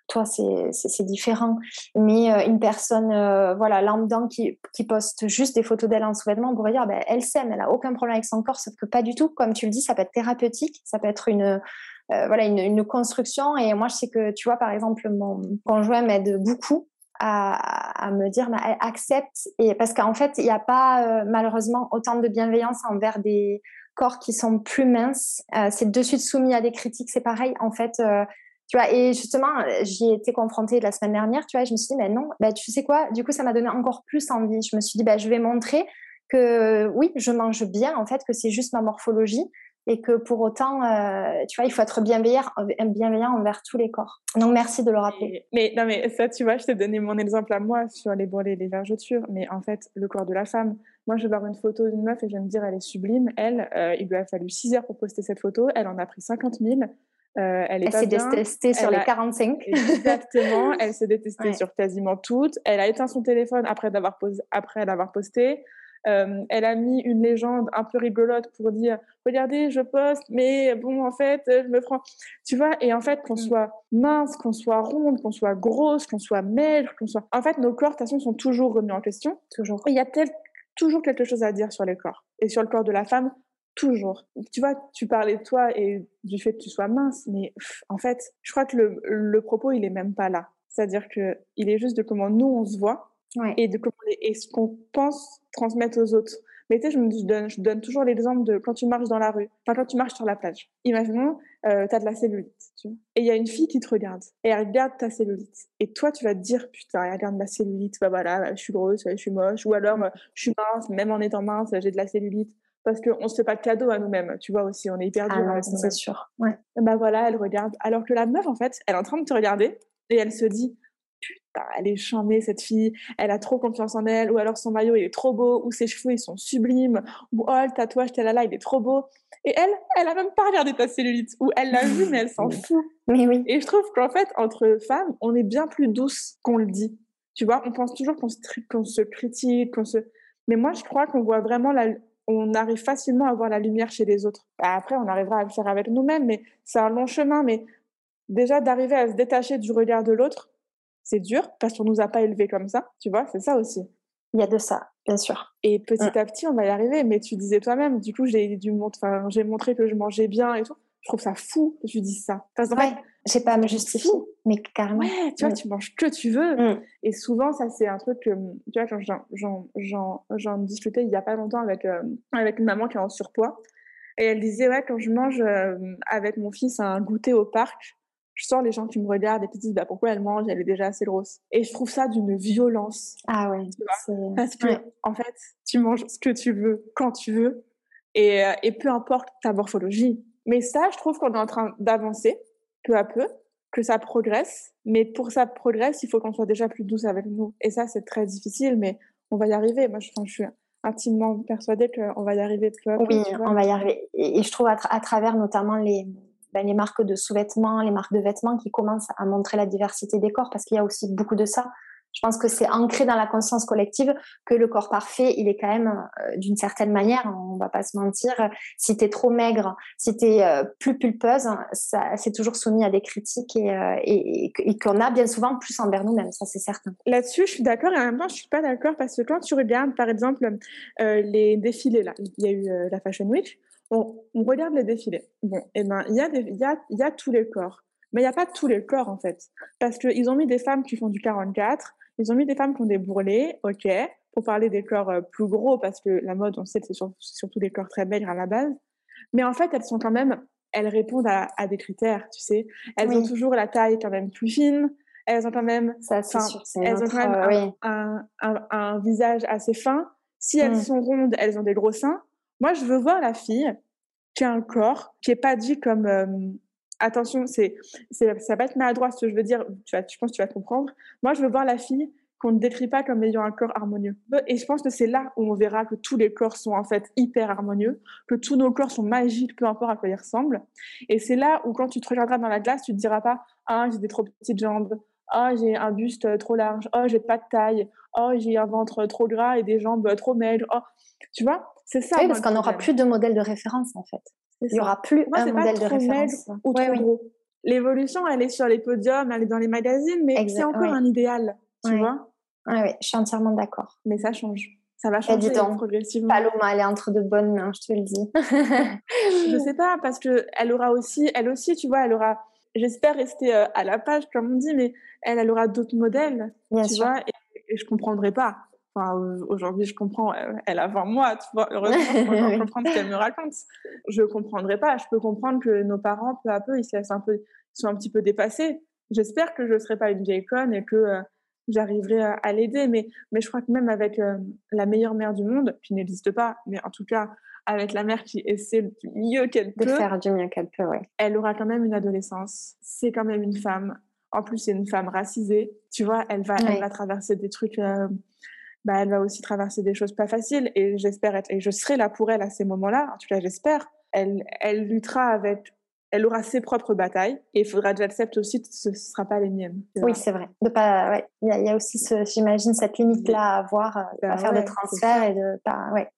toi c'est différent. Mais euh, une personne, euh, voilà, lambda qui, qui poste juste des photos d'elle en sous-vêtements, on pourrait dire, ben, elle s'aime, elle a aucun problème avec son corps, sauf que pas du tout. Comme tu le dis, ça peut être thérapeutique, ça peut être une, euh, voilà, une, construction. Et moi, je sais que, tu vois, par exemple, mon conjoint m'aide beaucoup à, à, me dire, bah, accepte. Et parce qu'en fait, il n'y a pas, malheureusement, autant de bienveillance envers des corps qui sont plus minces. c'est de suite soumis à des critiques, c'est pareil. En fait, tu vois, et justement, j'y ai été confrontée la semaine dernière, tu vois, je me suis dit, mais non, bah, tu sais quoi, du coup, ça m'a donné encore plus envie. Je me suis dit, bah, je vais montrer que oui, je mange bien, en fait, que c'est juste ma morphologie et que pour autant, euh, tu vois, il faut être bienveillant, bienveillant envers tous les corps. Donc, merci de le rappeler. Mais, non, mais ça, tu vois, je t'ai donné mon exemple à moi sur les brûlés les vergetures, mais en fait, le corps de la femme. Moi, je vais voir une photo d'une meuf et je vais me dire, elle est sublime. Elle, euh, il lui a fallu 6 heures pour poster cette photo. Elle en a pris 50 000. Euh, elle s'est détestée sur les 45. [laughs] Exactement. elle s'est détestée sur quasiment toutes. Elle a éteint son téléphone après l'avoir après l'avoir posté. Euh, elle a mis une légende un peu rigolote pour dire regardez je poste mais bon en fait je me prends tu vois et en fait qu'on mm. soit mince qu'on soit ronde qu'on soit grosse qu'on soit maigre qu'on soit en fait nos corps de toute façon sont toujours remis en question toujours il y a toujours quelque chose à dire sur les corps et sur le corps de la femme Toujours. Tu vois, tu parlais de toi et du fait que tu sois mince, mais en fait, je crois que le, le propos, il est même pas là. C'est-à-dire que il est juste de comment nous on se voit et de comment et ce qu'on pense transmettre aux autres. Mais tu sais, je me donne, je donne toujours l'exemple de quand tu marches dans la rue, enfin quand tu marches sur la plage. Imaginons, euh, tu as de la cellulite, tu vois, et il y a une fille qui te regarde et elle regarde ta cellulite. Et toi, tu vas te dire putain, elle regarde ma cellulite, bah voilà, je suis grosse, je suis moche, ou alors je suis mince, même en étant mince, j'ai de la cellulite parce qu'on ne se fait pas de cadeau à nous-mêmes, tu vois aussi, on est hyper dur ah C'est sûr. Ouais. Bah voilà, elle regarde. Alors que la meuf, en fait, elle est en train de te regarder et elle se dit putain, elle est charmée cette fille, elle a trop confiance en elle, ou alors son maillot il est trop beau, ou ses cheveux ils sont sublimes, ou oh le tatouage tel là il est trop beau. Et elle, elle a même pas regardé ta cellulite, ou elle l'a vu mais elle s'en fout. Mais oui. Et je trouve qu'en fait entre femmes, on est bien plus douce qu'on le dit. Tu vois, on pense toujours qu'on se, se critique, qu'on se. Mais moi je crois qu'on voit vraiment la, on arrive facilement à voir la lumière chez les autres. Bah, après, on arrivera à le faire avec nous-mêmes, mais c'est un long chemin. Mais déjà, d'arriver à se détacher du regard de l'autre, c'est dur parce qu'on nous a pas élevés comme ça, tu vois, c'est ça aussi. Il y a de ça. bien sûr. Et petit à petit, on va y arriver. Mais tu disais toi-même, du coup, j'ai dû j'ai montré que je mangeais bien et tout. Je trouve ça fou que tu dises ça. Parce ouais, j'ai pas à me justifier, mais carrément. Ouais, tu vois, tu manges que tu veux. Mm. Et souvent, ça, c'est un truc que, tu vois, j'en discutais il y a pas longtemps avec, euh, avec une maman qui est en surpoids. Et elle disait, ouais, quand je mange euh, avec mon fils un goûter au parc, je sens les gens qui me regardent et qui disent bah, pourquoi elle mange, elle est déjà assez grosse. Et je trouve ça d'une violence. Ah ouais. Parce que, en fait, tu manges ce que tu veux, quand tu veux, et, euh, et peu importe ta morphologie. Mais ça, je trouve qu'on est en train d'avancer peu à peu, que ça progresse. Mais pour ça progresse, il faut qu'on soit déjà plus douce avec nous. Et ça, c'est très difficile, mais on va y arriver. Moi, je, je suis intimement persuadée qu'on va y arriver peu à peu. Oui, on va y arriver. Et, je trouve à, à travers notamment les, ben, les marques de sous-vêtements, les marques de vêtements qui commencent à montrer la diversité des corps, parce qu'il y a aussi beaucoup de ça. Je pense que c'est ancré dans la conscience collective que le corps parfait, il est quand même euh, d'une certaine manière, on va pas se mentir, si tu es trop maigre, si tu es euh, plus pulpeuse, c'est toujours soumis à des critiques et, euh, et, qu'on a bien souvent plus envers nous-mêmes, ça c'est certain. Là-dessus, je suis d'accord et en même temps, je suis pas d'accord parce que quand tu regardes par exemple les défilés là, il y a eu la Fashion Week, on, regarde les défilés. Bon, et eh ben il y, y a tous les corps. Mais il n'y a pas tous les corps, en fait. Parce qu'ils ont mis des femmes qui font du 44, ils ont mis des femmes qui ont des bourrelets, ok, pour parler des corps euh, plus gros, parce que la mode, on sait, c'est surtout des corps très maigres à la base. Mais en fait, elles sont quand même, elles répondent à, des critères, tu sais. Elles ont toujours la taille quand même plus fine. Elles ont quand même, Ça, sûr, elles ont quand même un, un, visage assez fin. Si elles mm. sont rondes, elles ont des gros seins. Moi, je veux voir la fille qui a un corps qui est pas dit comme euh, attention, c'est, c'est, ça va être maladroit ce que je veux dire, tu vas, je pense que tu vas comprendre. Moi, je veux voir la fille qu'on ne décrit pas comme ayant un corps harmonieux. Et je pense que c'est là où on verra que tous les corps sont en fait hyper harmonieux, que tous nos corps sont magiques, peu importe à quoi ils ressemblent. Et c'est là où quand tu te regarderas dans la glace, tu te diras pas « Ah, j'ai des trop petites jambes. Ah, j'ai un buste trop large. Oh, j'ai pas de taille. Oh, j'ai un ventre trop gras et des jambes trop maigres. Oh, tu vois, c'est ça. Oui, parce qu'on n'aura plus de modèle de référence en fait. Il n'y aura plus un modèle de référence. Ou trop gros. L'évolution, elle est sur les podiums, elle est dans les magazines, mais c'est encore un idéal, tu vois Oui, ouais, je suis entièrement d'accord. Mais ça change. Ça va changer progressivement. Paloma, elle est entre de bonnes mains, je te le dis. [laughs] je sais pas, parce que elle aura aussi, elle aussi, tu vois, elle aura, j'espère rester euh, à la page, comme on dit, mais elle, elle aura d'autres modèles, Bien tu vois, et, et je comprendrai pas. Enfin, aujourd'hui, je comprends, elle a 20 mois, tu vois, heureusement, je [laughs] comprendre ce qu'elle me raconte. Je comprendrai pas. Je peux comprendre que nos parents, peu à peu, ils, un peu, sont un petit peu dépassés. J'espère que je ne serai pas une vieille conne et que euh, j'arriverai à, l'aider. Mais, mais je crois que même avec euh, la meilleure mère du monde, qui n'existe pas, mais en tout cas, avec la mère qui essaie du mieux qu'elle peut. De faire du mieux qu'elle peut, oui. Elle aura quand même une adolescence. C'est quand même une femme. En plus, c'est une femme racisée. Tu vois, elle va, elle va traverser des trucs. Euh, bah, elle va aussi traverser des choses pas faciles et j'espère être, et je serai là pour elle à ces moments-là. En tout cas, j'espère. Elle, elle luttera avec, elle aura ses propres batailles et il faudra que j'accepte aussi que ce ne sera pas les miennes. Oui, c'est vrai. De pas, ouais. Il y, a, aussi, j'imagine, cette limite-là à avoir, euh, bah à faire des transferts et de pas, ouais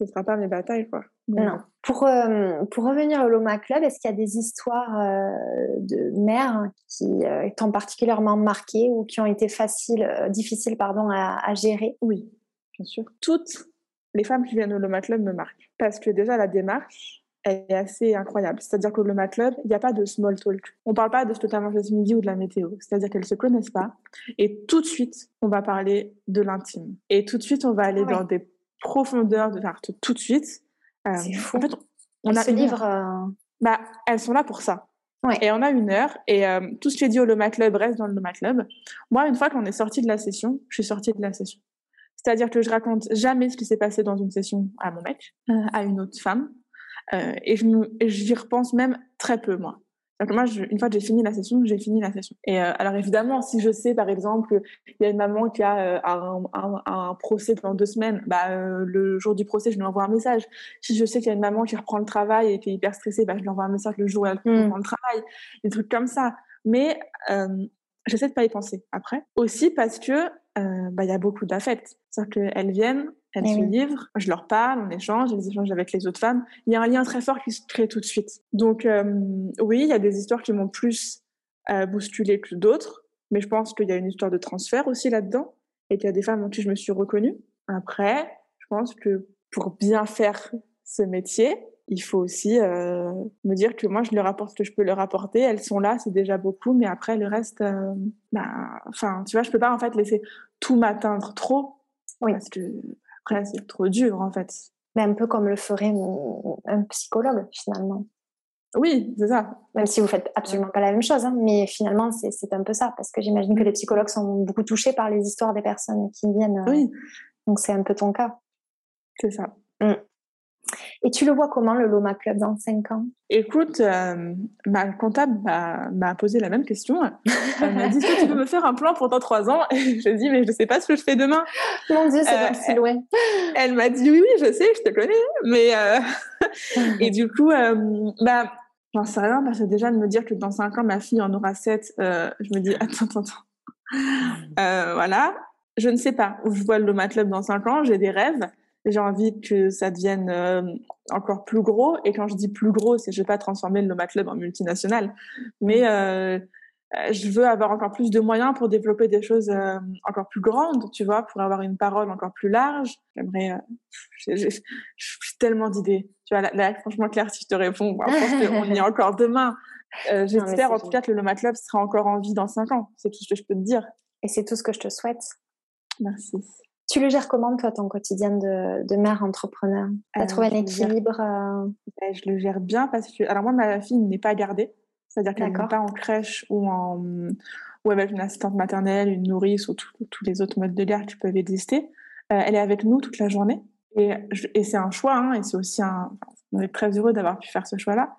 ce ne sera pas mes batailles, quoi. Non. Pour, euh, pour revenir au Loma Club, est-ce qu'il y a des histoires euh, de mères qui euh, t'ont particulièrement marqué ou qui ont été faciles, difficiles pardon, à, gérer? Oui, bien sûr. Toutes les femmes qui viennent au Loma Club me marquent. Parce que déjà, la démarche, est assez incroyable. C'est-à-dire qu'au Loma Club, il n'y a pas de small talk. On ne parle pas de ce que tu as mangé ce midi ou de la météo. C'est-à-dire qu'elles ne se connaissent pas. Et tout de suite, on va parler de l'intime. Et tout de suite, on va aller dans des profondeur de l'art tout de suite. Euh, c'est fou. En fait, on a ce livre. Euh, bah, elles sont là pour ça. Ouais. Et on a une heure, et euh, tout ce qui est dit au Loma Club reste dans le Loma Club. Moi, une fois qu'on est sorti de la session, je suis sortie de la session. C'est-à-dire que je raconte jamais ce qui s'est passé dans une session à mon mec, à une autre femme, et je j'y repense même très peu, moi. Donc moi, une fois que j'ai fini la session, j'ai fini la session. Et euh, alors évidemment, si je sais par exemple qu'il y a une maman qui a euh, un, un, un, procès pendant deux semaines, bah, euh, le jour du procès, je lui envoie un message. Si je sais qu'il y a une maman qui reprend le travail et qui est hyper stressée, bah, je lui envoie un message le jour où elle mmh. reprend le travail. Des trucs comme ça. Mais j'essaie de pas y penser après. Aussi parce que bah, il y a beaucoup d'affect. C'est-à-dire qu'elles viennent, elles eh se livrent, je leur parle, on échange, elles échangent avec les autres femmes. Il y a un lien très fort qui se crée tout de suite. Donc euh, oui, il y a des histoires qui m'ont plus euh, bousculé que d'autres, mais je pense qu'il y a une histoire de transfert aussi là-dedans et qu'il y a des femmes en qui je me suis reconnue. Après, je pense que pour bien faire ce métier, il faut aussi euh, me dire que moi je leur apporte ce que je peux leur apporter. Elles sont là, c'est déjà beaucoup, mais après le reste, euh, bah, enfin, tu vois, je peux pas en fait laisser tout m'atteindre trop, oui. parce que après c'est trop dur en fait. Mais un peu comme le ferait un psychologue finalement. Oui, c'est ça. Même si vous faites absolument pas la même chose, hein, mais finalement c'est un peu ça, parce que j'imagine que les psychologues sont beaucoup touchés par les histoires des personnes qui viennent. Oui. donc c'est un peu ton cas. C'est ça. Mmh. Et tu le vois comment le Loma Club dans 5 ans? Écoute, euh, ma comptable m'a posé la même question. [laughs] Elle m'a dit Est-ce que tu peux me faire un plan pour dans 3 ans? Et je dis Mais je ne sais pas ce que je fais demain. Mon Dieu, c'est euh, si loin. Elle, m'a dit Oui, oui, je sais, je te connais. Mais euh, [laughs] et du coup, euh, bah, j'en sais rien parce que déjà de me dire que dans 5 ans, ma fille en aura 7, je me dis Attends, attends, attends. voilà. Je ne sais pas où je vois le Loma Club dans 5 ans. J'ai des rêves j'ai envie que ça devienne euh, encore plus gros. Et quand je dis plus gros, c'est je vais pas transformer le Loma Club en multinational, mais euh, euh, je veux avoir encore plus de moyens pour développer des choses euh, encore plus grandes, tu vois, pour avoir une parole encore plus large. J'aimerais, j'ai tellement d'idées. Tu vois, là, franchement, Claire, si je te réponds, bah, on y est encore demain. J'espère en tout cas que le Loma Club sera encore en vie dans cinq ans. C'est tout ce que je peux te dire. Et c'est tout ce que je te souhaite. Merci. Tu le gères comment, toi, ton quotidien de, mère entrepreneur? Tu as trouvé un équilibre euh? ben, Je le gère bien parce que. Alors, moi, ma fille n'est pas gardée. C'est-à-dire qu'elle n'est pas en crèche ou, en, ou avec une assistante maternelle, une nourrice ou tous les autres modes de garde qui peuvent exister. Euh, elle est avec nous toute la journée. Et, et c'est un choix, hein, et c'est aussi un. On est très heureux d'avoir pu faire ce choix-là.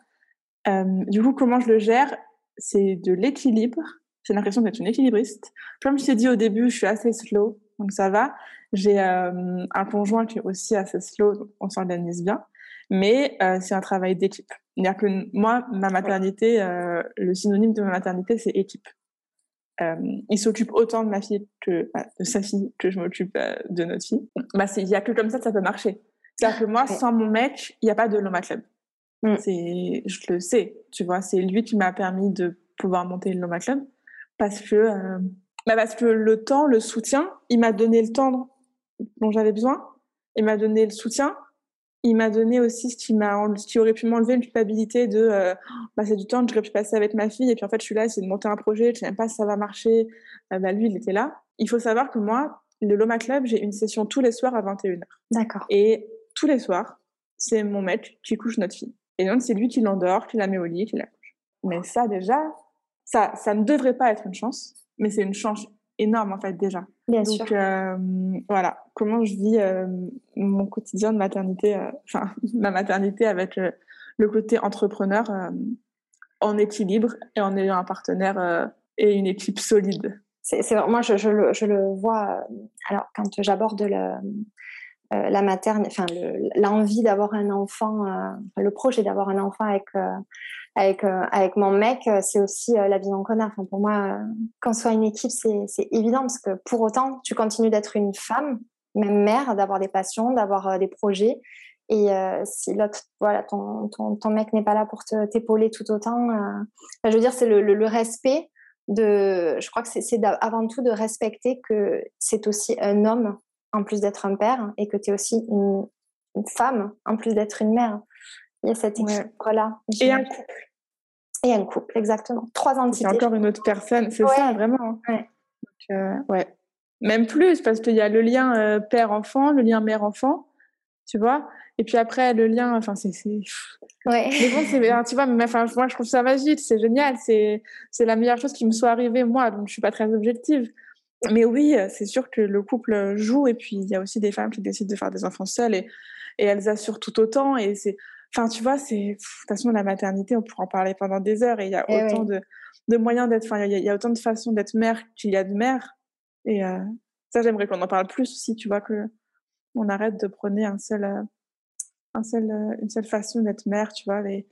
Euh, du coup, comment je le gère? C'est de l'équilibre. J'ai l'impression d'être une équilibriste. Comme je t'ai dit au début, je suis assez slow, donc ça va. J'ai euh, un conjoint qui est aussi assez slow, donc on s'organise bien. Mais euh, c'est un travail d'équipe. C'est-à-dire que moi, ma maternité, euh, le synonyme de ma maternité, c'est équipe. il s'occupe autant de ma fille que bah, de sa fille que je m'occupe de notre fille. Bah, il n'y a que comme ça que ça peut marcher. C'est-à-dire que moi, sans mon mec, il n'y a pas de Loma Club. Mm. C'est, je le sais, tu vois, c'est lui qui m'a permis de pouvoir monter le Loma Club parce que, bah parce que le temps, le soutien, il m'a donné le temps dont j'avais besoin. Il m'a donné le soutien. Il m'a donné aussi ce qui, m'a, ce qui aurait pu m'enlever une culpabilité de euh, bah, c'est du temps que j'aurais pu passer avec ma fille. Et puis en fait, je suis là, c'est de monter un projet, je sais même pas si ça va marcher. Euh, bah, lui, il était là. Il faut savoir que moi, le Loma Club, j'ai une session tous les soirs à 21h. D'accord. Et tous les soirs, c'est mon mec qui couche notre fille. Et donc, c'est lui qui l'endort, qui la met au lit, qui la couche. Mais ça, déjà, ça, ça ne devrait pas être une chance, mais c'est une chance énorme en fait déjà. Bien Donc, sûr. Euh, voilà, comment je vis euh, mon quotidien de maternité, euh, [laughs] enfin ma maternité avec le côté entrepreneur en équilibre et en ayant un partenaire et une équipe solide. C'est moi je, je, le, je, le, vois. alors quand j'aborde le la maternité, enfin l'envie d'avoir un enfant, le projet d'avoir un enfant avec avec, euh, avec mon mec, euh, c'est aussi euh, la vision qu'on a. Enfin, pour moi, qu'on soit une équipe, c'est évident parce que pour autant, tu continues d'être une femme, même mère, d'avoir des passions, d'avoir des projets. Et si l'autre, voilà, ton, ton, ton mec n'est pas là pour t'épauler tout autant, je veux dire, c'est le, le, respect de. Je crois que c'est avant tout de respecter que c'est aussi un homme en plus d'être un père et que tu es aussi une, une, femme en plus d'être une mère. Il y a cette équilibre-là. Et un couple. Et un couple, exactement. Trois entités. C'est encore une autre personne, c'est ça, vraiment. Ouais. Euh, ouais. Même plus, parce qu'il y a le lien euh, père-enfant, le lien mère-enfant, tu vois. Et puis après, le lien, enfin, c'est. Ouais. Mais bon, c'est, tu vois, mais, enfin, moi, je trouve ça magique, c'est génial, c'est, c'est la meilleure chose qui me soit arrivée, moi, donc je suis pas très objective. Mais oui, c'est sûr que le couple joue, et puis il y a aussi des femmes qui décident de faire des enfants seules, et, et elles assurent tout autant, et c'est Enfin, tu vois, c'est. De toute façon, la maternité, on pourrait en parler pendant des heures et il y a eh autant de, de, moyens d'être. Enfin, il y, a autant de façons d'être mère qu'il y a de mère. Et euh, ça, j'aimerais qu'on en parle plus aussi, tu vois, que on arrête de prôner un seul, euh, un seul, euh, une seule façon d'être mère, tu vois. Les,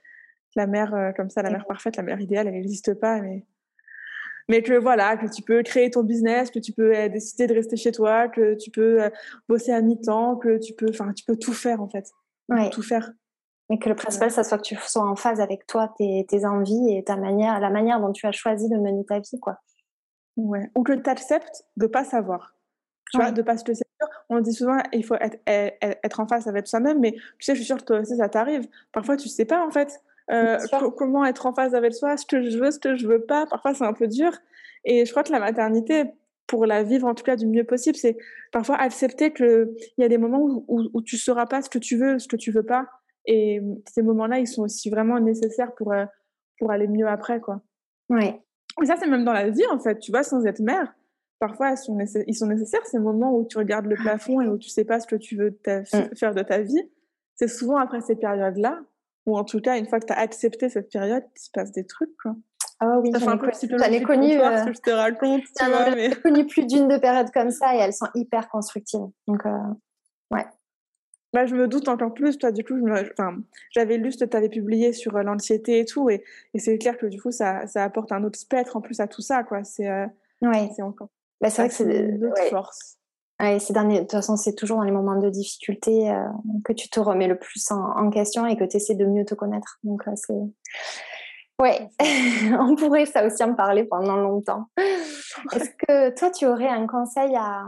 la mère comme ça, la mère parfaite, la mère idéale, elle n'existe pas, mais mais que voilà, que tu peux créer ton business, que tu peux décider de rester chez toi, que tu peux bosser à mi-temps, que tu peux, enfin, tu peux tout faire en fait, tout faire. Mais que le principal, ça soit que tu sois en phase avec toi, tes, tes, envies et ta manière, la manière dont tu as choisi de mener ta vie, quoi. Ouais. Ou que tu acceptes de pas savoir. Tu vois, de pas se laisser on dit souvent il faut être, être en face avec soi-même, mais tu sais, je suis sûre que toi aussi ça t'arrive. Parfois, tu sais pas en fait euh, comment être en phase avec soi, ce que je veux, ce que je veux pas. Parfois, c'est un peu dur. Et je crois que la maternité, pour la vivre en tout cas du mieux possible, c'est parfois accepter qu'il y a des moments où, où, où, tu sauras pas ce que tu veux, ce que tu veux pas. Et ces moments-là, ils sont aussi vraiment nécessaires pour, euh, pour aller mieux après, quoi. Oui. Et ça, c'est même dans la vie, en fait. Tu vois, sans être mère, parfois, ils sont, nécessaires, ces moments où tu regardes le plafond et où tu sais pas ce que tu veux mm. faire de ta vie. C'est souvent après ces périodes-là, ou en tout cas, une fois que tu as accepté cette période, il se passe des trucs, quoi. Ah oui, j'en ai, ai connu. Euh... je te raconte. J'en ai connu plus d'une de périodes comme ça et elles sont hyper constructives. Donc, euh... ouais. Bah, je me doute encore plus. Toi, du coup, j'avais lu ce que tu avais publié sur euh, l'anxiété et tout. Et, et c'est clair que du coup, ça, ça, apporte un autre spectre en plus à tout ça. quoi. C'est euh, ouais. encore. Bah, c'est vrai que c'est une autre ouais. force. Ouais, ces derniers, de toute façon, c'est toujours dans les moments de difficulté euh, que tu te remets le plus en, en question et que tu essaies de mieux te connaître. Donc, euh, c'est. Ouais, [laughs] on pourrait ça aussi en parler pendant longtemps. Est-ce que toi, tu aurais un conseil à,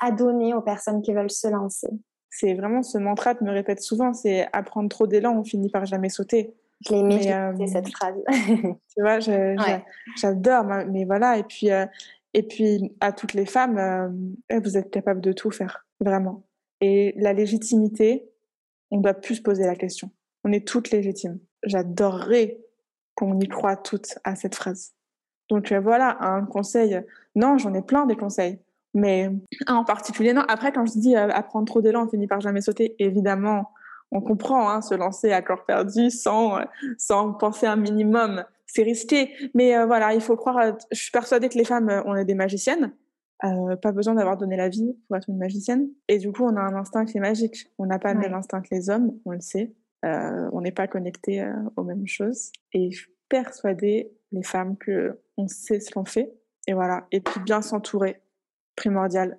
à donner aux personnes qui veulent se lancer? C'est vraiment ce mantra que me répète souvent, c'est apprendre trop d'élan, on finit par jamais sauter. Je l'ai aimé, euh, cette phrase. tu vois, j'adore, ouais. mais voilà, et puis, euh, et puis à toutes les femmes, euh, vous êtes capables de tout faire, vraiment. Et la légitimité, on doit plus se poser la question. On est toutes légitimes. J'adorerais qu'on y croit toutes à cette phrase. Donc voilà, un conseil. Non, j'en ai plein des conseils. Mais un en particulier, non. Après, quand je dis euh, apprendre trop d'élan, on finit par jamais sauter, évidemment, on comprend, hein, se lancer à corps perdu sans, euh, sans penser un minimum, c'est risqué. Mais euh, voilà, il faut croire. À... Je suis persuadée que les femmes, euh, on est des magiciennes. Euh, pas besoin d'avoir donné la vie pour être une magicienne. Et du coup, on a un instinct qui est magique. On n'a pas le même instinct que les hommes, on le sait. on n'est pas connecté aux mêmes choses. Et je suis persuadée, les femmes, que on sait ce qu'on fait. Et voilà. Et puis bien s'entourer primordial,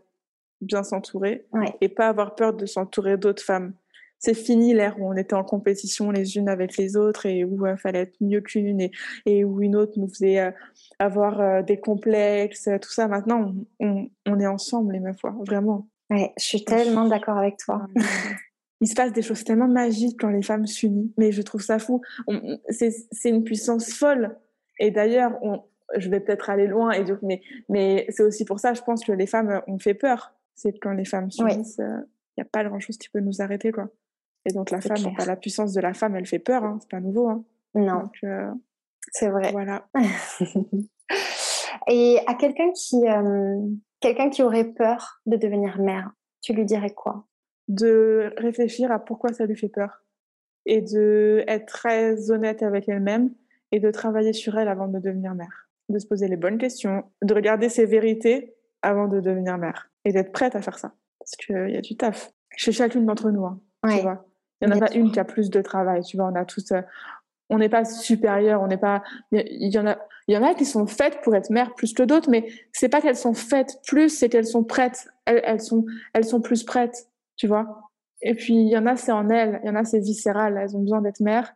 bien s'entourer ouais. et pas avoir peur de s'entourer d'autres femmes. C'est fini l'ère où on était en compétition les unes avec les autres et où il euh, fallait être mieux qu'une et, et, où une autre nous faisait euh, avoir euh, des complexes, tout ça. Maintenant, on, on, on est ensemble, les meufs, vraiment. Ouais, je suis tellement d'accord avec toi. Il se passe des choses tellement magiques quand les femmes s'unissent, mais je trouve ça fou. C'est une puissance folle. Et d'ailleurs, je vais peut-être aller loin, et donc, mais, mais c'est aussi pour ça, je pense que les femmes ont fait peur. C'est quand les femmes s'unissent, il n'y a pas grand-chose qui peut nous arrêter, quoi. Et donc la femme, la puissance de la femme, elle fait peur, hein, c'est pas nouveau. Hein. Non, euh, c'est vrai. Voilà. [laughs] et à quelqu'un qui, euh, quelqu'un qui aurait peur de devenir mère, tu lui dirais quoi? De réfléchir à pourquoi ça lui fait peur et de être très honnête avec elle-même et de travailler sur elle avant de devenir mère de se poser les bonnes questions, de regarder ses vérités avant de devenir mère et d'être prête à faire ça. Parce qu'il y a du taf chez chacune d'entre nous. Hein, ouais. tu vois il n'y en a pas une qui a plus de travail. Tu vois, on a tous. Euh, on n'est pas supérieur, on n'est pas. Il y en a, il y en a qui sont faites pour être mère plus que d'autres, mais c'est pas qu'elles sont faites plus, c'est qu'elles sont prêtes. Elles, elles, sont, elles sont plus prêtes, tu vois. Et puis il y en a, c'est en elles. Il y en a, c'est viscéral. Elles ont besoin d'être mères.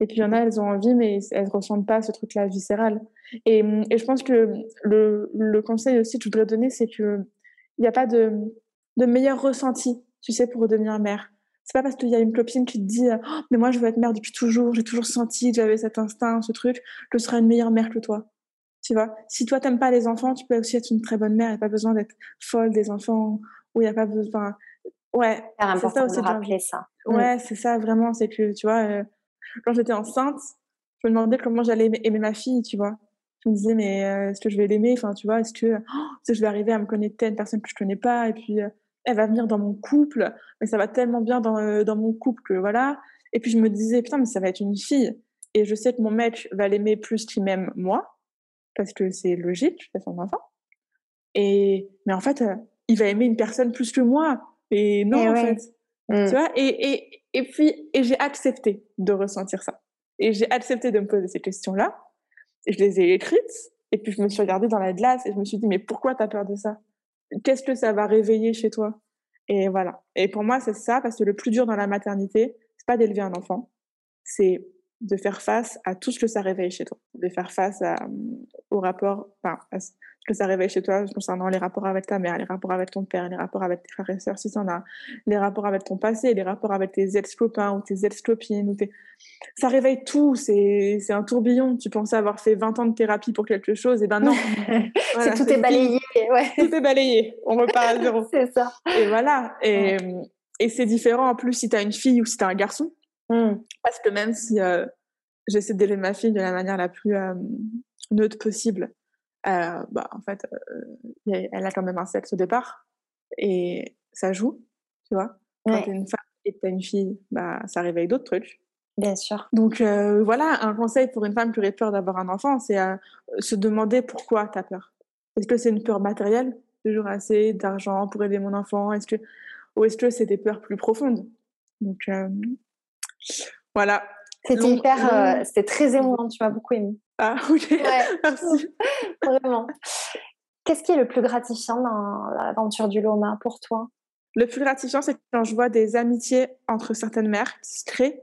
Et puis il y en a, elles ont envie, mais elles ne ressentent pas ce truc-là viscéral. Et, et, je pense que le, le conseil aussi que je voudrais donner, c'est qu'il n'y a pas de, de meilleur ressenti, tu sais, pour devenir mère. C'est pas parce qu'il y a une copine qui te dit oh, mais moi je veux être mère depuis toujours, j'ai toujours senti que j'avais cet instinct, ce truc, que je serai une meilleure mère que toi. Tu vois Si toi t'aimes pas les enfants, tu peux aussi être une très bonne mère. Il n'y a pas besoin d'être folle des enfants, ou il n'y a pas besoin. Ouais, c'est ça aussi. De rappeler ça. Ouais, mm. c'est ça vraiment. C'est que tu vois, euh, quand j'étais enceinte, je me demandais comment j'allais aimer ma fille, tu vois. Je me disais, mais euh, est-ce que je vais l'aimer? Enfin, tu vois, est-ce que, oh, est que je vais arriver à me connecter à une personne que je connais pas? Et puis, euh, elle va venir dans mon couple, mais ça va tellement bien dans, euh, dans mon couple que voilà. Et puis, je me disais, putain, mais ça va être une fille. Et je sais que mon mec va l'aimer plus qu'il m'aime moi, parce que c'est logique, c'est son enfant. Et, mais en fait, il va aimer une personne plus que moi. Et non, et en ouais. fait. Mm. Tu vois et, et, et puis, et j'ai accepté de ressentir ça. Et j'ai accepté de me poser ces questions-là. Et je les ai écrites. Et puis, je me suis regardée dans la glace et je me suis dit, mais pourquoi tu as peur de ça? Qu'est-ce que ça va réveiller chez toi? Et voilà. Et pour moi, c'est ça, parce que le plus dur dans la maternité, c'est pas d'élever un enfant. C'est de faire face à tout ce que ça réveille chez toi, de faire face à, au rapport, enfin, à ce que ça réveille chez toi concernant les rapports avec ta mère, les rapports avec ton père, les rapports avec tes frères et sœurs si tu en as, les rapports avec ton passé, les rapports avec tes ex-copains ou tes ex-copines. Ou tes... Ça réveille tout, c'est un tourbillon. Tu pensais avoir fait 20 ans de thérapie pour quelque chose, et ben non. [laughs] voilà, tout est, balayé. Ouais. Tout est balayé, on repart à zéro. [laughs] c'est ça. Et voilà. Et, et c'est différent en plus si tu as une fille ou si tu as un garçon. Mmh. Parce que même si euh, j'essaie d'élever ma fille de la manière la plus euh, neutre possible, euh, bah, en fait, elle a quand même un sexe au départ et ça joue, tu vois. Quand t'es une femme et t'as une fille, bah, ça réveille d'autres trucs. Bien sûr. Donc voilà, un conseil pour une femme qui aurait peur d'avoir un enfant, c'est se demander pourquoi t'as peur. Est-ce que c'est une peur matérielle? Toujours assez d'argent pour aider mon enfant? Est-ce que ou est-ce que c'est des peurs plus profondes? Donc voilà. C'était hyper, euh, c'était très émouvant. Tu m'as beaucoup aimé. Ah [laughs] ok. [laughs] Merci. [laughs] Vraiment. Qu'est-ce qui est le plus gratifiant dans l'aventure du Loma pour toi? Le plus gratifiant, c'est quand je vois des amitiés entre certaines mères qui se créent,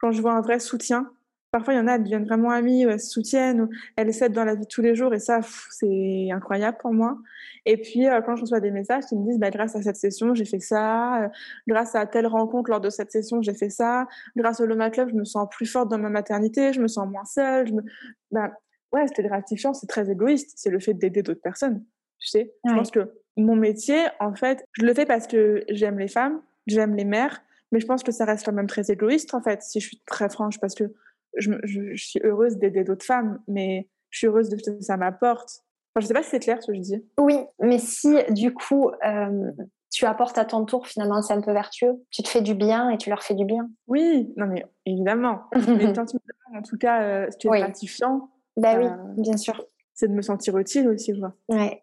quand je vois un vrai soutien, Parfois, il y en a, elles deviennent vraiment amies, ou elles se soutiennent, ou elles s'aident dans la vie de tous les jours, et ça, c'est incroyable pour moi. Et puis, euh, quand je reçois des messages qui me disent, bah, grâce à cette session, j'ai fait ça, euh, grâce à telle rencontre lors de cette session, j'ai fait ça, grâce au Loma Club, je me sens plus forte dans ma maternité, je me sens moins seule. Je me... bah, ouais, c'était gratifiant, c'est très égoïste, c'est le fait d'aider d'autres personnes. Tu sais, je pense que mon métier, en fait, je le fais parce que j'aime les femmes, j'aime les mères, mais je pense que ça reste quand même très égoïste, en fait, si je suis très franche, parce que je, je, suis heureuse d'aider d'autres femmes, mais je suis heureuse de ce que ça m'apporte. Enfin, je sais pas si c'est clair ce que je dis. Oui, mais si du coup euh, tu apportes à ton tour, finalement, c'est un peu vertueux. Tu te fais du bien et tu leur fais du bien. Oui, non mais évidemment. [laughs] mais en tout cas, euh, ce qui est gratifiant. Bah oui, euh, bien sûr. C'est de me sentir utile aussi, vois. Ouais.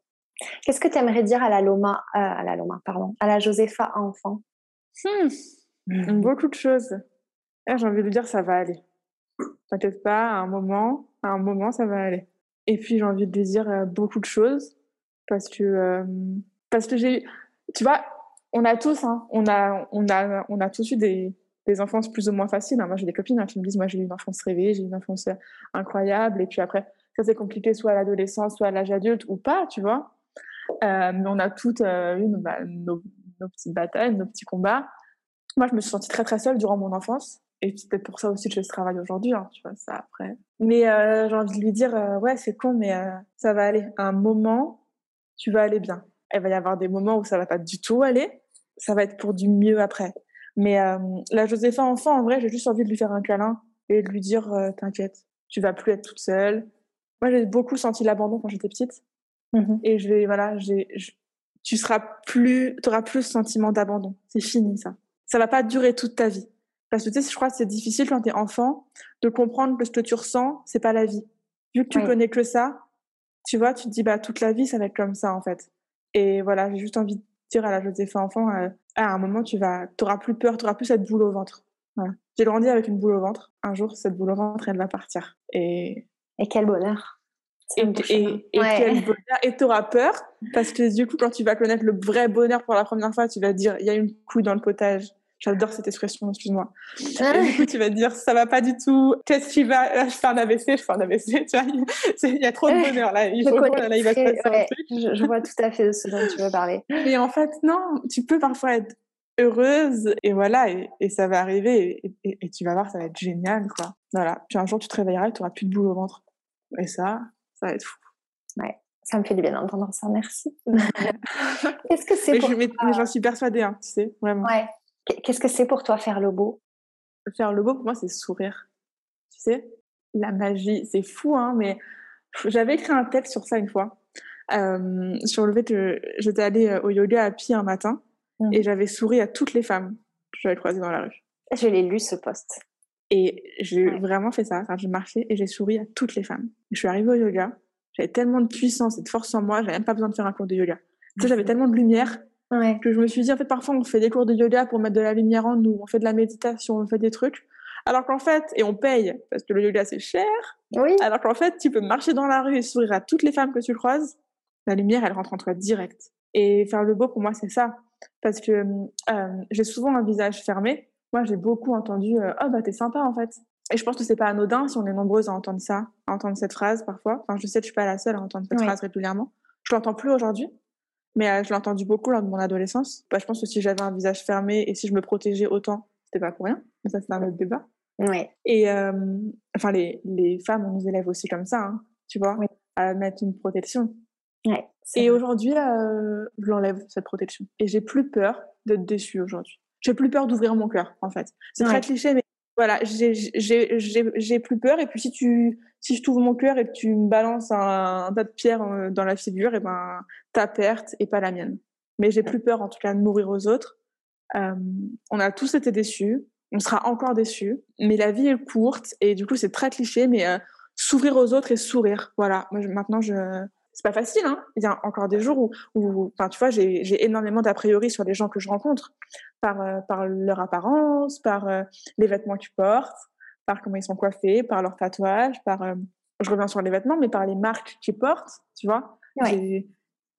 Qu'est-ce que tu aimerais dire à la Loma, à la Loma, pardon, à la Josepha enfant? Hmm. [laughs] Beaucoup de choses. Eh, j'ai envie de dire, ça va aller. T'inquiète pas, à un moment, à un moment, ça va aller. Et puis, j'ai envie de lui dire euh, beaucoup de choses parce que, euh, parce que j'ai, tu vois, on a tous, hein, on a, on a, on a tous eu des, des enfances plus ou moins faciles. Hein. Moi, j'ai des copines hein, qui me disent, moi, j'ai eu une enfance rêvée, j'ai eu une enfance euh, incroyable. Et puis après, ça c'est compliqué, soit à l'adolescence, soit à l'âge adulte ou pas, tu vois. mais on a toutes eu bah, nos, nos, petites batailles, nos petits combats. Moi, je me suis sentie très très seule durant mon enfance. Et c'est peut-être pour ça aussi que je ce travail aujourd'hui, hein, tu vois, ça après. Mais euh, j'ai envie de lui dire, euh, ouais, c'est con, mais euh, ça va aller. À un moment, tu vas aller bien. Il va y avoir des moments où ça va pas du tout aller. Ça va être pour du mieux après. Mais la Josépha enfant, en vrai, j'ai juste envie de lui faire un câlin et de lui dire, t'inquiète, tu vas plus être toute seule. Moi, j'ai beaucoup senti l'abandon quand j'étais petite. Mmh et je vais, voilà, j'ai, tu seras plus, tu auras plus ce sentiment d'abandon. C'est fini, ça. Ça va pas durer toute ta vie. Parce que tu sais, je crois que c'est difficile quand tu es enfant de comprendre que ce que tu ressens, c'est pas la vie. Vu que tu connais que ça, tu vois, tu te dis, bah, toute la vie, ça va être comme ça, en fait. Et voilà, j'ai juste envie de dire à la Josépha enfant, euh, à un moment, tu vas, t'auras plus peur, t'auras plus cette boule au ventre. Voilà. J'ai grandi avec une boule au ventre. Un jour, cette boule au ventre, elle va partir. Et, et quel bonheur. Et, et, et quel [laughs] bonheur. Et t'auras peur, parce que du coup, quand tu vas connaître le vrai bonheur pour la première fois, tu vas dire, il y a une couille dans le potage. J'adore cette expression, excuse-moi. Et du coup, tu vas te dire, ça va pas du tout. Qu'est-ce qui va Je fais un AVC, je fais un AVC. [laughs] Tu vois, il y a trop de bonheur là. Il faut là, il va se passer un truc. Je, vois tout à fait de ce dont tu veux parler. [laughs] Mais en fait, non. Tu peux parfois être heureuse et voilà, et, et ça va arriver et, et, tu vas voir, ça va être génial, quoi. Voilà. Puis un jour, tu te réveilleras et tu auras plus de boule au ventre. Et ça, ça va être fou. Ouais. Ça me fait du bien d'entendre ça, merci. [laughs] Qu'est-ce que c'est pour Mais j'en suis persuadée, hein, tu sais, vraiment. Ouais. Qu'est-ce que c'est pour toi faire le beau? Faire le beau, pour moi, c'est sourire. Tu sais, la magie, c'est fou, hein, mais j'avais écrit un texte sur ça une fois. Euh, sur le fait que j'étais allée euh, au yoga à pied un matin mmh. et j'avais souri à toutes les femmes que j'avais croisées dans la rue. Je l'ai lu ce poste. Et j'ai vraiment fait ça. Enfin, j'ai marché et j'ai souri à toutes les femmes. Je suis arrivée au yoga. J'avais tellement de puissance et de force en moi, j'avais même pas besoin de faire un cours de yoga. Tu sais, j'avais mmh. tellement de lumière que je me suis dit, en fait, parfois, on fait des cours de yoga pour mettre de la lumière en nous, on fait de la méditation, on fait des trucs. Alors qu'en fait, et on paye, parce que le yoga, c'est cher. Oui. Alors qu'en fait, tu peux marcher dans la rue et sourire à toutes les femmes que tu croises. La lumière, elle rentre en toi direct. Et faire le beau, pour moi, c'est ça. Parce que euh, j'ai souvent un visage fermé. Moi, j'ai beaucoup entendu, euh, oh, bah, t'es sympa, en fait. Et je pense que c'est pas anodin si on est nombreuses à entendre ça, à entendre cette phrase parfois. Enfin, je sais que je suis pas la seule à entendre cette phrase régulièrement. Je l'entends plus aujourd'hui, mais euh, je l'ai entendu beaucoup lors de mon adolescence. Bah, je pense que si j'avais un visage fermé et si je me protégeais autant, c'était pas pour rien. Mais ça, c'est un autre débat. Ouais. Et euh, enfin, les, les femmes, on nous élève aussi comme ça, hein, tu vois, à mettre une protection. Ouais, et aujourd'hui, euh, je l'enlève, cette protection. Et j'ai plus peur d'être déçue aujourd'hui. J'ai plus peur d'ouvrir mon cœur, en fait. C'est très cliché, mais voilà, j'ai plus peur. Et puis, si tu si je t'ouvre mon cœur et que tu me balances un, tas de pierres euh, dans la figure, et ben, ta perte et pas la mienne. Mais j'ai plus peur, en tout cas, de mourir aux autres. Euh, on a tous été déçus. On sera encore déçus. Mais la vie est courte. Et du coup, c'est très cliché, mais euh, s'ouvrir aux autres et sourire. Voilà. Moi, maintenant, je, c'est pas facile. Hein. Il y a encore des jours où, où tu vois, j'ai énormément d'a priori sur les gens que je rencontre par, euh, par leur apparence, par euh, les vêtements qu'ils portent, par comment ils sont coiffés, par leur tatouage, par, euh, je reviens sur les vêtements, mais par les marques qu'ils portent, tu vois.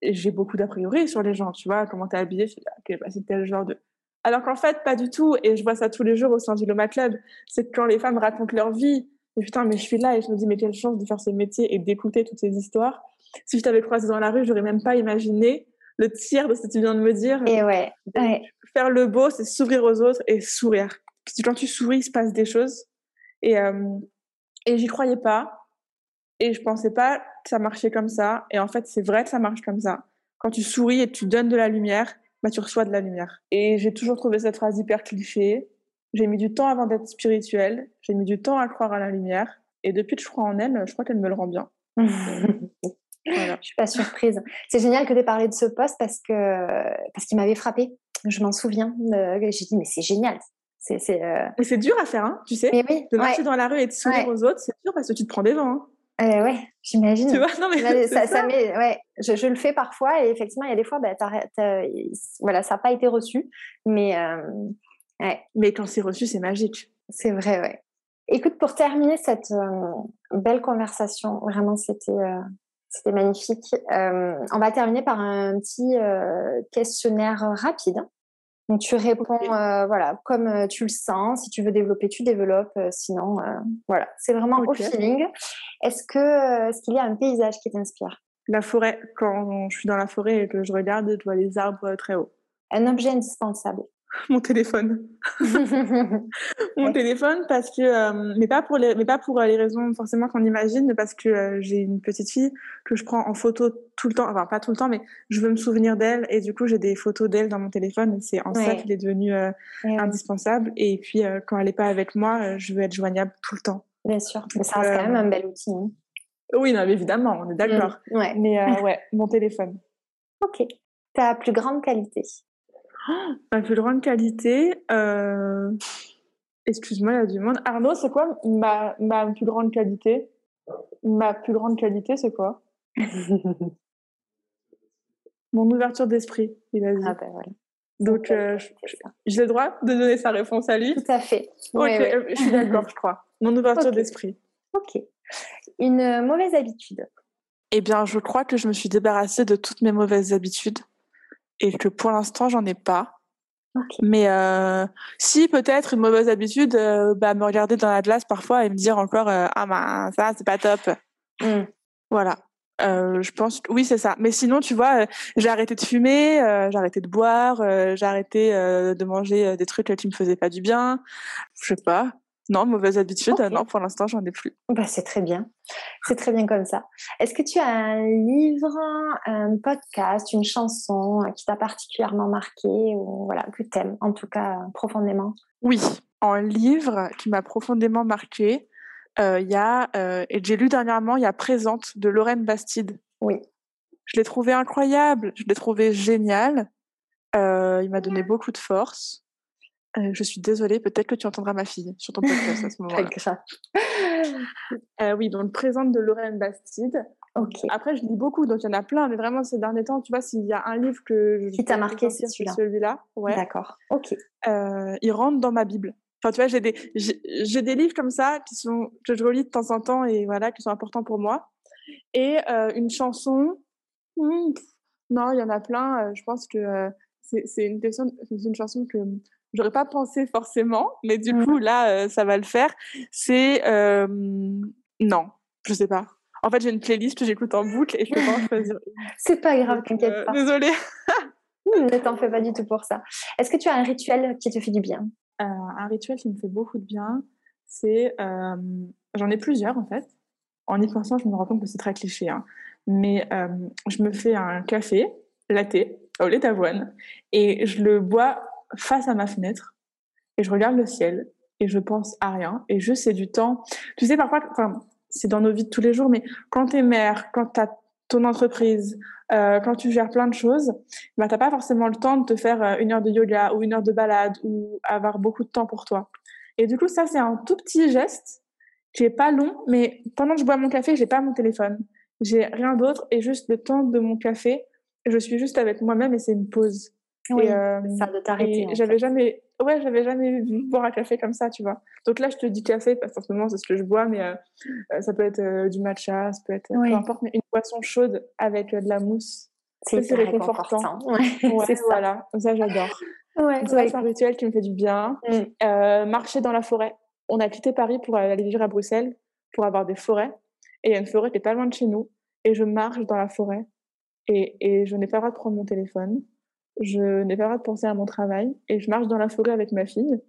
J'ai beaucoup d'a priori sur les gens, tu vois, comment t'es habillé, c'est tel genre de. Alors qu'en fait, pas du tout. Et je vois ça tous les jours au sein du Loma Club. C'est que quand les femmes racontent leur vie, et putain, mais je suis là et je me dis, mais quelle chance de faire ce métier et d'écouter toutes ces histoires si je t'avais croisé dans la rue, j'aurais même pas imaginé le tiers de ce que tu viens de me dire. Et ouais. Faire le beau, c'est s'ouvrir aux autres et sourire. Parce que quand tu souris, il se passe des choses. Et, euh, et j'y croyais pas. Et je pensais pas que ça marchait comme ça. Et en fait, c'est vrai que ça marche comme ça. Quand tu souris et que tu donnes de la lumière, bah, tu reçois de la lumière. Et j'ai toujours trouvé cette phrase hyper cliché. J'ai mis du temps avant d'être spirituelle. J'ai mis du temps à croire à la lumière. Et depuis que je crois en elle, je crois qu'elle me le rend bien. [laughs] Voilà. Je suis pas surprise. C'est génial que tu aies parlé de ce poste parce que parce qu'il m'avait frappé. Je m'en souviens. J'ai dit mais c'est génial. C'est c'est. Euh dur à faire, hein, tu sais. oui, de marcher dans la rue et de sourire aux autres, c'est dur parce que tu te prends des vents. Hein. Euh, ouais, j'imagine. Tu vois, non mais ça, ça. ouais, je, je, le fais parfois et effectivement, il y a des fois, bah, voilà, ça n'a pas été reçu, mais euh, ouais. Mais quand c'est reçu, c'est magique. C'est vrai, ouais. Écoute, pour terminer cette euh, belle conversation, vraiment, c'était c'était magnifique. Euh, on va terminer par un petit euh, questionnaire rapide. Donc tu réponds, euh, voilà, comme tu le sens. Si tu veux développer, tu développes. sinon, voilà, c'est vraiment au feeling. Est-ce que, est-ce qu'il y a un paysage qui t'inspire? La forêt. Quand je suis dans la forêt et que je regarde, je vois les arbres très hauts. Un objet indispensable. [laughs] mon téléphone. [laughs] mon téléphone parce que, euh, mais pas pour les, mais pas pour euh, les raisons forcément qu'on imagine, mais parce que euh, j'ai une petite fille que je prends en photo tout le temps, enfin pas tout le temps, mais je veux me souvenir d'elle et du coup j'ai des photos d'elle dans mon téléphone. C'est en ça qu'il est devenu indispensable. Et puis quand elle est pas avec moi, je veux être joignable tout le temps. Bien sûr, mais ça reste quand même un bel outil. Hein. Oui, non, évidemment, on est d'accord. Mmh, ouais. Mais [laughs] ouais, mon téléphone. Ok. Ta plus grande qualité? Ma plus grande qualité, euh... excuse-moi, il y a du monde. Arnaud, c'est quoi ma, ma plus grande qualité? Ma plus grande qualité, c'est quoi? [laughs] Mon ouverture d'esprit, il a dit. Ah ben voilà. Donc, euh, j'ai le droit de donner sa réponse à lui? Tout à fait. Ok, euh, je suis d'accord, [laughs] je crois. Mon ouverture d'esprit. Ok. Une mauvaise habitude? Eh bien, je crois que je me suis débarrassée de toutes mes mauvaises habitudes et que pour l'instant j'en ai pas. Mais euh, si peut-être une mauvaise habitude, euh, bah, me regarder dans la glace parfois et me dire encore euh, ah bah ça c'est pas top. Mmh. Voilà. je pense oui c'est ça. Mais sinon tu vois j'ai arrêté de fumer, j'ai arrêté de boire, j'ai arrêté de manger des trucs qui me faisaient pas du bien. Je sais pas. Non, mauvaise habitude, non, pour l'instant, j'en ai plus. Bah, c'est très bien. C'est très bien comme ça. Est-ce que tu as un livre, un podcast, une chanson qui t'a particulièrement marqué ou voilà, que tu aimes, en tout cas, profondément? Oui, en livre qui m'a profondément marqué, euh, y a, euh, et j'ai lu dernièrement, il y a Présente de Lorraine Bastide. Oui. Je l'ai trouvé incroyable, je l'ai trouvé génial. Euh, il m'a donné beaucoup de force. Euh, je suis désolée, peut-être que tu entendras ma fille sur ton podcast à ce moment-là. euh, oui, donc présente de Lorraine Bastide. Okay. Après, je lis beaucoup, donc il y en a plein, mais vraiment ces derniers temps, tu vois, s'il y a un livre que qui t'a marqué, c'est celui-là. Ouais. D'accord. Ok. Euh, il rentre dans ma Bible. Enfin, tu vois, j'ai des j'ai des livres comme ça qui sont que je relis de temps en temps et voilà qui sont importants pour moi. Et euh, une chanson, hmm, non, il y en a plein. Euh, je pense que c'est une question, c'est une chanson que j'aurais pas pensé forcément, mais du coup, là, ça va le faire. C'est. non, je sais pas. En fait, j'ai une playlist que j'écoute en boucle et je peux pas [laughs] choisir. C'est pas grave, t'inquiète pas. Désolée. [laughs] ne t'en fais pas du tout pour ça. Est-ce que tu as un rituel qui te fait du bien? Un rituel qui me fait beaucoup de bien, c'est. J'en ai plusieurs, en fait. En y pensant, je me rends compte que c'est très cliché. Hein. Mais je me fais un café latte au lait d'avoine et je le bois face à ma fenêtre et je regarde le ciel et je pense à rien et je sais du temps. Tu sais, parfois, enfin, c'est dans nos vies de tous les jours, mais quand tu es mère, quand tu as ton entreprise, euh, quand tu gères plein de choses, bah, tu n'as pas forcément le temps de te faire euh, une heure de yoga ou une heure de balade ou avoir beaucoup de temps pour toi. Et du coup, ça, c'est un tout petit geste qui est pas long, mais pendant que je bois mon café, j'ai pas mon téléphone. J'ai rien d'autre et juste le temps de mon café, je suis juste avec moi-même et c'est une pause. Oui, euh, ça de t'arrêter. J'avais jamais, ouais, j'avais jamais vu boire un café comme ça, tu vois. Donc là, je te dis café parce qu'en ce moment, c'est ce que je bois, mais euh, euh, ça peut être du matcha, ça peut être peu importe, mais une boisson chaude avec de la mousse. C'est réconfortant. Ouais, [laughs] ça. voilà, ça j'adore. Ouais, c'est un rituel qui me fait du bien. Mm. marcher dans la forêt. On a quitté Paris pour aller vivre à Bruxelles, pour avoir des forêts. Et il y a une forêt qui est pas loin de chez nous. Et je marche dans la forêt. Et, et je n'ai pas le droit de prendre mon téléphone je n'ai pas le droit de penser à mon travail et je marche dans la forêt avec ma fille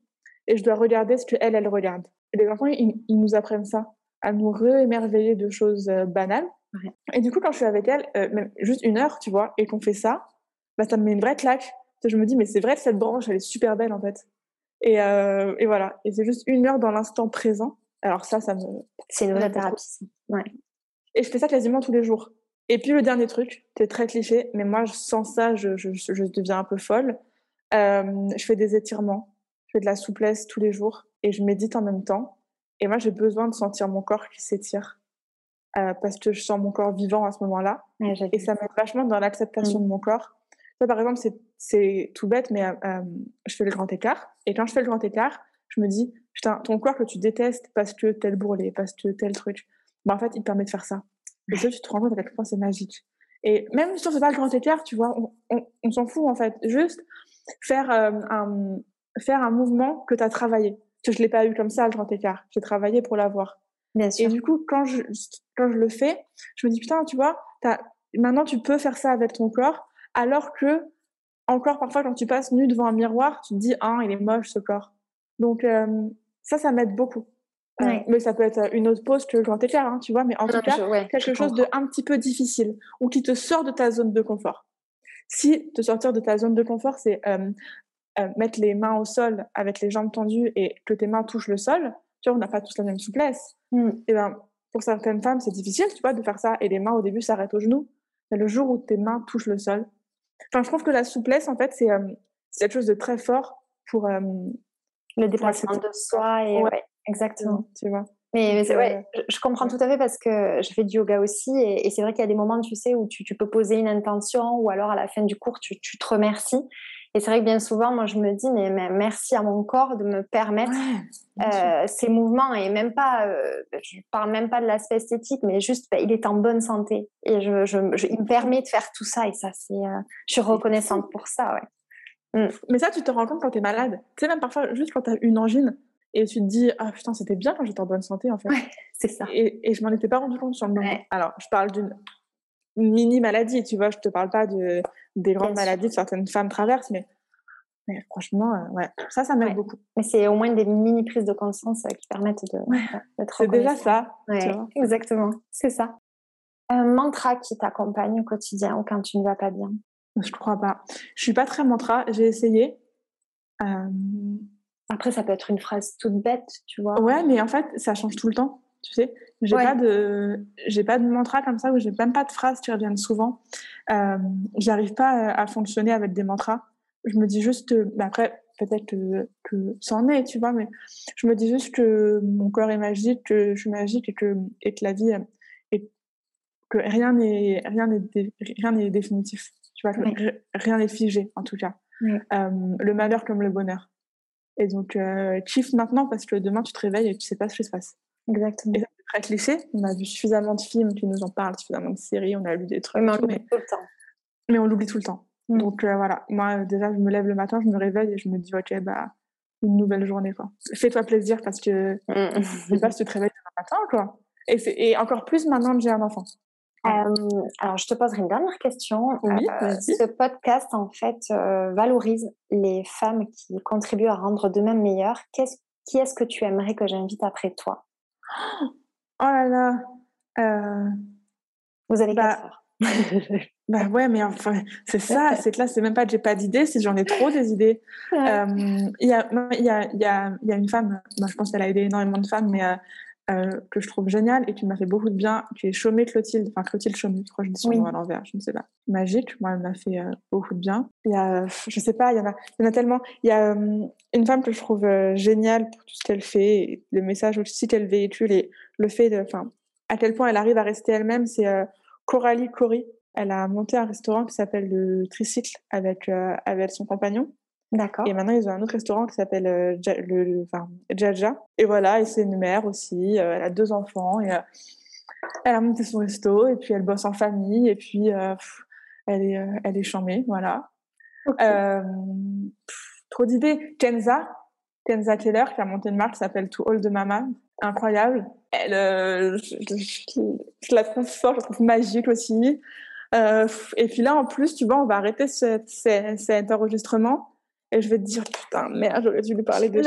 et je dois regarder ce qu'elle, elle regarde. les enfants, ils, nous apprennent ça, à nous re-émerveiller de choses euh, banales. Et du coup, quand je suis avec elle, euh, même juste une heure, tu vois, et qu'on fait ça, bah, ça me met une vraie claque. Je me dis, mais c'est vrai, cette branche, elle est super belle, en fait. Et, euh, et voilà. Et c'est juste une heure dans l'instant présent. Alors ça, ça me... C'est une vraie thérapie. Ouais. Et je fais ça quasiment tous les jours. Et puis le dernier truc, c'est très cliché, mais moi, sans ça, je, je, je deviens un peu folle. Euh, je fais des étirements, je fais de la souplesse tous les jours et je médite en même temps. Et moi, j'ai besoin de sentir mon corps qui s'étire euh, parce que je sens mon corps vivant à ce moment-là. et ça m'aide vachement dans l'acceptation mm. de mon corps. Ça, par exemple, c'est tout bête, mais euh, je fais le grand écart. Et quand je fais le grand écart, je me dis, putain, ton corps que tu détestes parce que tel bourrelet, parce que tel truc, bah, en fait, il permet de faire ça. Et ça, tu te rends compte à quel point c'est magique. Et même si on fait pas le grand écart, tu vois, on, s'en fout en fait. Juste faire, euh, un, faire un mouvement que tu as travaillé. Parce que je l'ai pas eu comme ça, le grand écart. J'ai travaillé pour l'avoir. Et du coup, quand je, quand je le fais, je me dis, putain, tu vois, as, maintenant tu peux faire ça avec ton corps, alors que, encore parfois, quand tu passes nu devant un miroir, tu te dis, ah, il est moche ce corps. Donc, euh, ça, ça m'aide beaucoup. Mais ça peut être une autre pause que le grand écart, hein, tu vois, mais en tout cas, quelque chose de un petit peu difficile ou qui te sort de ta zone de confort. Si te sortir de ta zone de confort, c'est euh, euh, mettre les mains au sol avec les jambes tendues et que tes mains touchent le sol, tu vois, on n'a pas tous la même souplesse. Mmh. Et ben, pour certaines femmes, c'est difficile, tu vois, de faire ça et les mains au début s'arrêtent aux genoux. Mais le jour où tes mains touchent le sol, enfin, je trouve que la souplesse, en fait, c'est euh, quelque chose de très fort pour le déplacement de soi et ouais. Exactement. Tu vois. Mais, ouais, je comprends tout à fait parce que je fais du yoga aussi et, c'est vrai qu'il y a des moments, tu sais, où tu, peux poser une intention ou alors à la fin du cours, tu, te remercies. Et c'est vrai que bien souvent, moi, je me dis, mais, merci à mon corps de me permettre euh, ces mouvements et même pas, euh, je parle même pas de l'aspect esthétique, mais juste, bah, il est en bonne santé et je, je, il me permet de faire tout ça et ça, c'est, euh, je suis reconnaissante pour ça, ouais. Mm. Mais ça, tu te rends compte quand tu es malade. Tu sais, même parfois, juste quand tu as une angine, et tu te dis ah putain c'était bien quand j'étais en bonne santé en fait. C'est ça. Et, et je m'en étais pas rendu compte sur le moment. Alors je parle d'une mini maladie tu vois je te parle pas de des grandes maladies que certaines femmes traversent mais, mais franchement euh, ouais. Ça ça m'aide beaucoup. Mais c'est au moins des mini prises de conscience euh, qui permettent de c'est déjà ça tu vois. exactement. C'est ça. Un mantra qui t'accompagne au quotidien ou quand tu ne vas pas bien? Je crois pas. Je suis pas très mantra j'ai essayé. Euh après, ça peut être une phrase toute bête, tu vois. Ouais, mais en fait, ça change tout le temps, tu sais. J'ai pas de, j'ai pas de mantra comme ça ou j'ai même pas de phrases qui reviennent souvent. Euh, J'arrive pas à fonctionner avec des mantras. Je me dis juste, bah après, peut-être que, que ça en est, tu vois, mais je me dis juste que mon corps est magique, que je suis magique et que, et que la vie est, que rien n'est, rien n'est, rien n'est définitif. Tu vois, rien n'est figé, en tout cas. Euh, le malheur comme le bonheur. Et donc, euh, kiffe maintenant parce que demain, tu te réveilles et tu sais pas ce qui se passe. Exactement. Et c'est très cliché. On a vu suffisamment de films qui nous en parlent, suffisamment de séries, on a lu des trucs. Mais on l'oublie tout le temps. Mais on l'oublie tout le temps. Mm. Donc, euh, voilà. Moi, déjà, je me lève le matin, je me réveille et je me dis, OK, bah, une nouvelle journée, quoi. Fais-toi plaisir parce que, mm. je sais pas si tu te réveilles demain matin, quoi. Et, et encore plus maintenant que j'ai un enfant. Euh, alors, je te poserai une dernière question. Oui, euh, ce podcast, en fait, euh, valorise les femmes qui contribuent à rendre d'eux-mêmes meilleures. Qu'est-ce, qui est-ce que tu aimerais que j'invite après toi? Oh là là Vous avez bah, quatre [laughs] bah ouais, mais enfin, c'est ça, [laughs] c'est que là, c'est même pas que j'ai pas d'idées, c'est j'en ai trop des idées. Il y, a, y, a, y, a, y a une femme, je pense qu'elle a aidé énormément de femmes, mais euh, que je trouve génial et qui m'a fait beaucoup de bien, qui est Chaumet Clotilde, enfin Clotilde Chaumet, je crois que je dis son nom à l'envers, je ne sais pas. Magique, moi, elle m'a fait euh, beaucoup de bien. Il y a, je sais pas, il y en a, il y en a tellement. Il y a euh, une femme que je trouve géniale pour tout ce qu'elle fait, le message aussi qu'elle véhicule et le fait de, enfin, à quel point elle arrive à rester elle-même, c'est Coralie Cory. Elle a monté un restaurant qui s'appelle le Tricycle avec, avec son compagnon. D'accord. Et maintenant, ils ont un autre restaurant qui s'appelle euh, le, enfin, Jaja. Et voilà, et c'est une mère aussi. Euh, elle a deux enfants. Et, euh, elle a monté son resto. Et puis, elle bosse en famille. Et puis, elle, est, elle est charmée. Voilà. trop d'idées. Kenza. Kenza Keller, qui a monté une marque qui s'appelle To All de Mama. Incroyable. Elle, je, la trouve forte, je la trouve magique aussi. et puis là, en plus, tu vois, on va arrêter cet enregistrement et je vais te dire putain merde j'aurais dû lui parler de,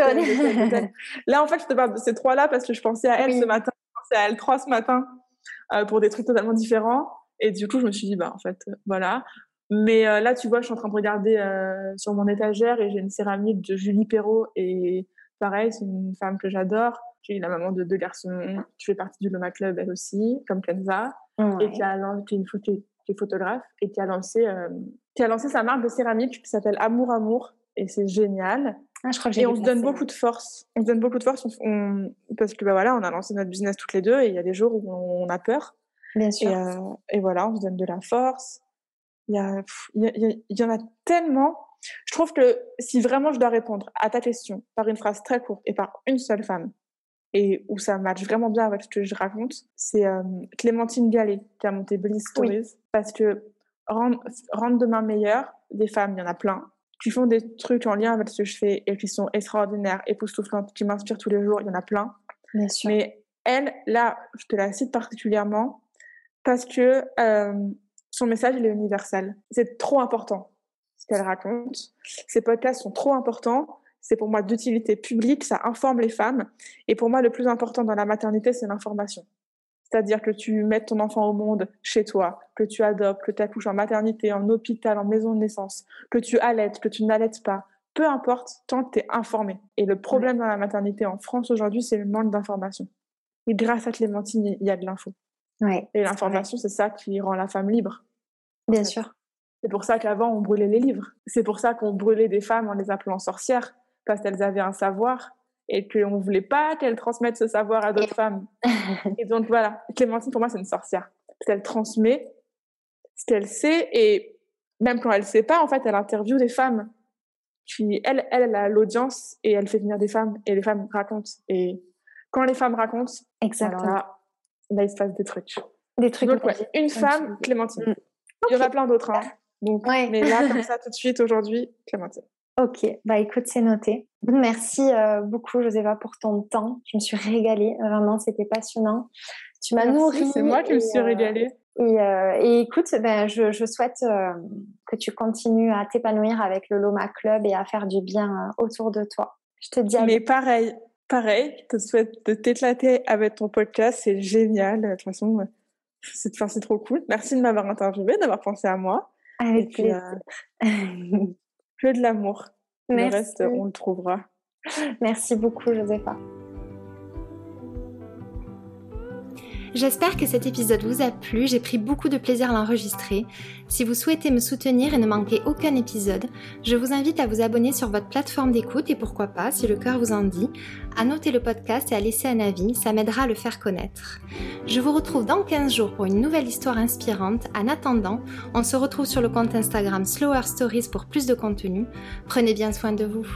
là en fait je te parle de ces trois là parce que je pensais à elle ce matin je pensais à elle trois ce matin euh, pour des trucs totalement différents. Et du coup je me suis dit bah en fait euh, voilà. Mais euh, là tu vois je suis en train de regarder sur mon étagère et j'ai une céramique de Julie Perrault et pareil c'est une femme que j'adore. Qui est la maman de deux garçons. Qui fait partie du Loma Club elle aussi comme Kenza. Et qui a qui est une photo qui est photographe et qui a lancé qui a lancé sa marque de céramique qui s'appelle Amour Amour et c'est génial. Ah, je crois que et on se donne beaucoup de force. On se donne beaucoup de force parce que bah voilà, on a lancé notre business toutes les deux et il y a des jours où on a peur. Bien sûr. Et, euh, et voilà, on se donne de la force. Il y, a, il, y en a tellement. Je trouve que si vraiment je dois répondre à ta question par une phrase très courte et par une seule femme, et où ça matche vraiment bien avec ce que je raconte, c'est euh, Clémentine Gallet qui a monté Bliss Stories. Parce que rendre, rendre demain meilleur, des femmes, il y en a plein qui font des trucs en lien avec ce que je fais et qui sont extraordinaires, époustouflantes, qui m'inspirent tous les jours. Il y en a plein. Bien sûr. Mais elle, là, je te la cite particulièrement parce que euh, son message, il est universel. C'est trop important ce qu'elle raconte. Ces podcasts sont trop importants. C'est pour moi d'utilité publique, ça informe les femmes. Et pour moi, le plus important dans la maternité, c'est l'information. C'est-à-dire que tu mettes ton enfant au monde chez toi, que tu adoptes, que tu accouches en maternité, en hôpital, en maison de naissance, que tu allaites, que tu n'allaites pas. Peu importe, tant que tu es informé. Et le problème dans la maternité en France aujourd'hui, c'est le manque d'information. Et grâce à Clémentine, il y a de l'info. Et l'information, c'est ça qui rend la femme libre. Bien sûr. C'est pour ça qu'avant, on brûlait les livres. C'est pour ça qu'on brûlait des femmes en les appelant sorcières, parce qu'elles avaient un savoir et qu'on ne voulait pas qu'elle transmette ce savoir à d'autres femmes. [laughs] Et donc voilà, Clémentine, pour moi, c'est une sorcière. Parce qu'elle transmet ce qu'elle sait et même quand elle ne sait pas, en fait, elle interviewe des femmes. Puis elle, elle, a l'audience et elle fait venir des femmes et les femmes racontent. Et quand les femmes racontent, Exactement. Là, là, il se passe des trucs. Des trucs. Donc, une femme, Clémentine. Mm. Il y en a plein d'autres. Hein. Donc, Mais là, comme ça, [laughs] tout de suite, aujourd'hui, Clémentine. Ok, bah écoute, c'est noté. Merci euh, beaucoup, Joséva, pour ton temps. Je me suis régalée, vraiment, c'était passionnant. Tu m'as nourri. C'est moi qui me suis euh, régalée. Euh, et, écoute, ben, je, je souhaite que tu continues à t'épanouir avec le Loma Club et à faire du bien autour de toi. Je te dis à Mais pareil, pareil, je te souhaite de t'éclater avec ton podcast, c'est génial. De toute façon, c'est trop cool. Merci de m'avoir interviewé, d'avoir pensé à moi. Avec plaisir. [laughs] que de l'amour. Le reste, on le trouvera. Merci beaucoup, Josépha. J'espère que cet épisode vous a plu, j'ai pris beaucoup de plaisir à l'enregistrer. Si vous souhaitez me soutenir et ne manquer aucun épisode, je vous invite à vous abonner sur votre plateforme d'écoute et pourquoi pas, si le cœur vous en dit, à noter le podcast et à laisser un avis, ça m'aidera à le faire connaître. Je vous retrouve dans 15 jours pour une nouvelle histoire inspirante. En attendant, on se retrouve sur le compte Instagram Slower Stories pour plus de contenu. Prenez bien soin de vous.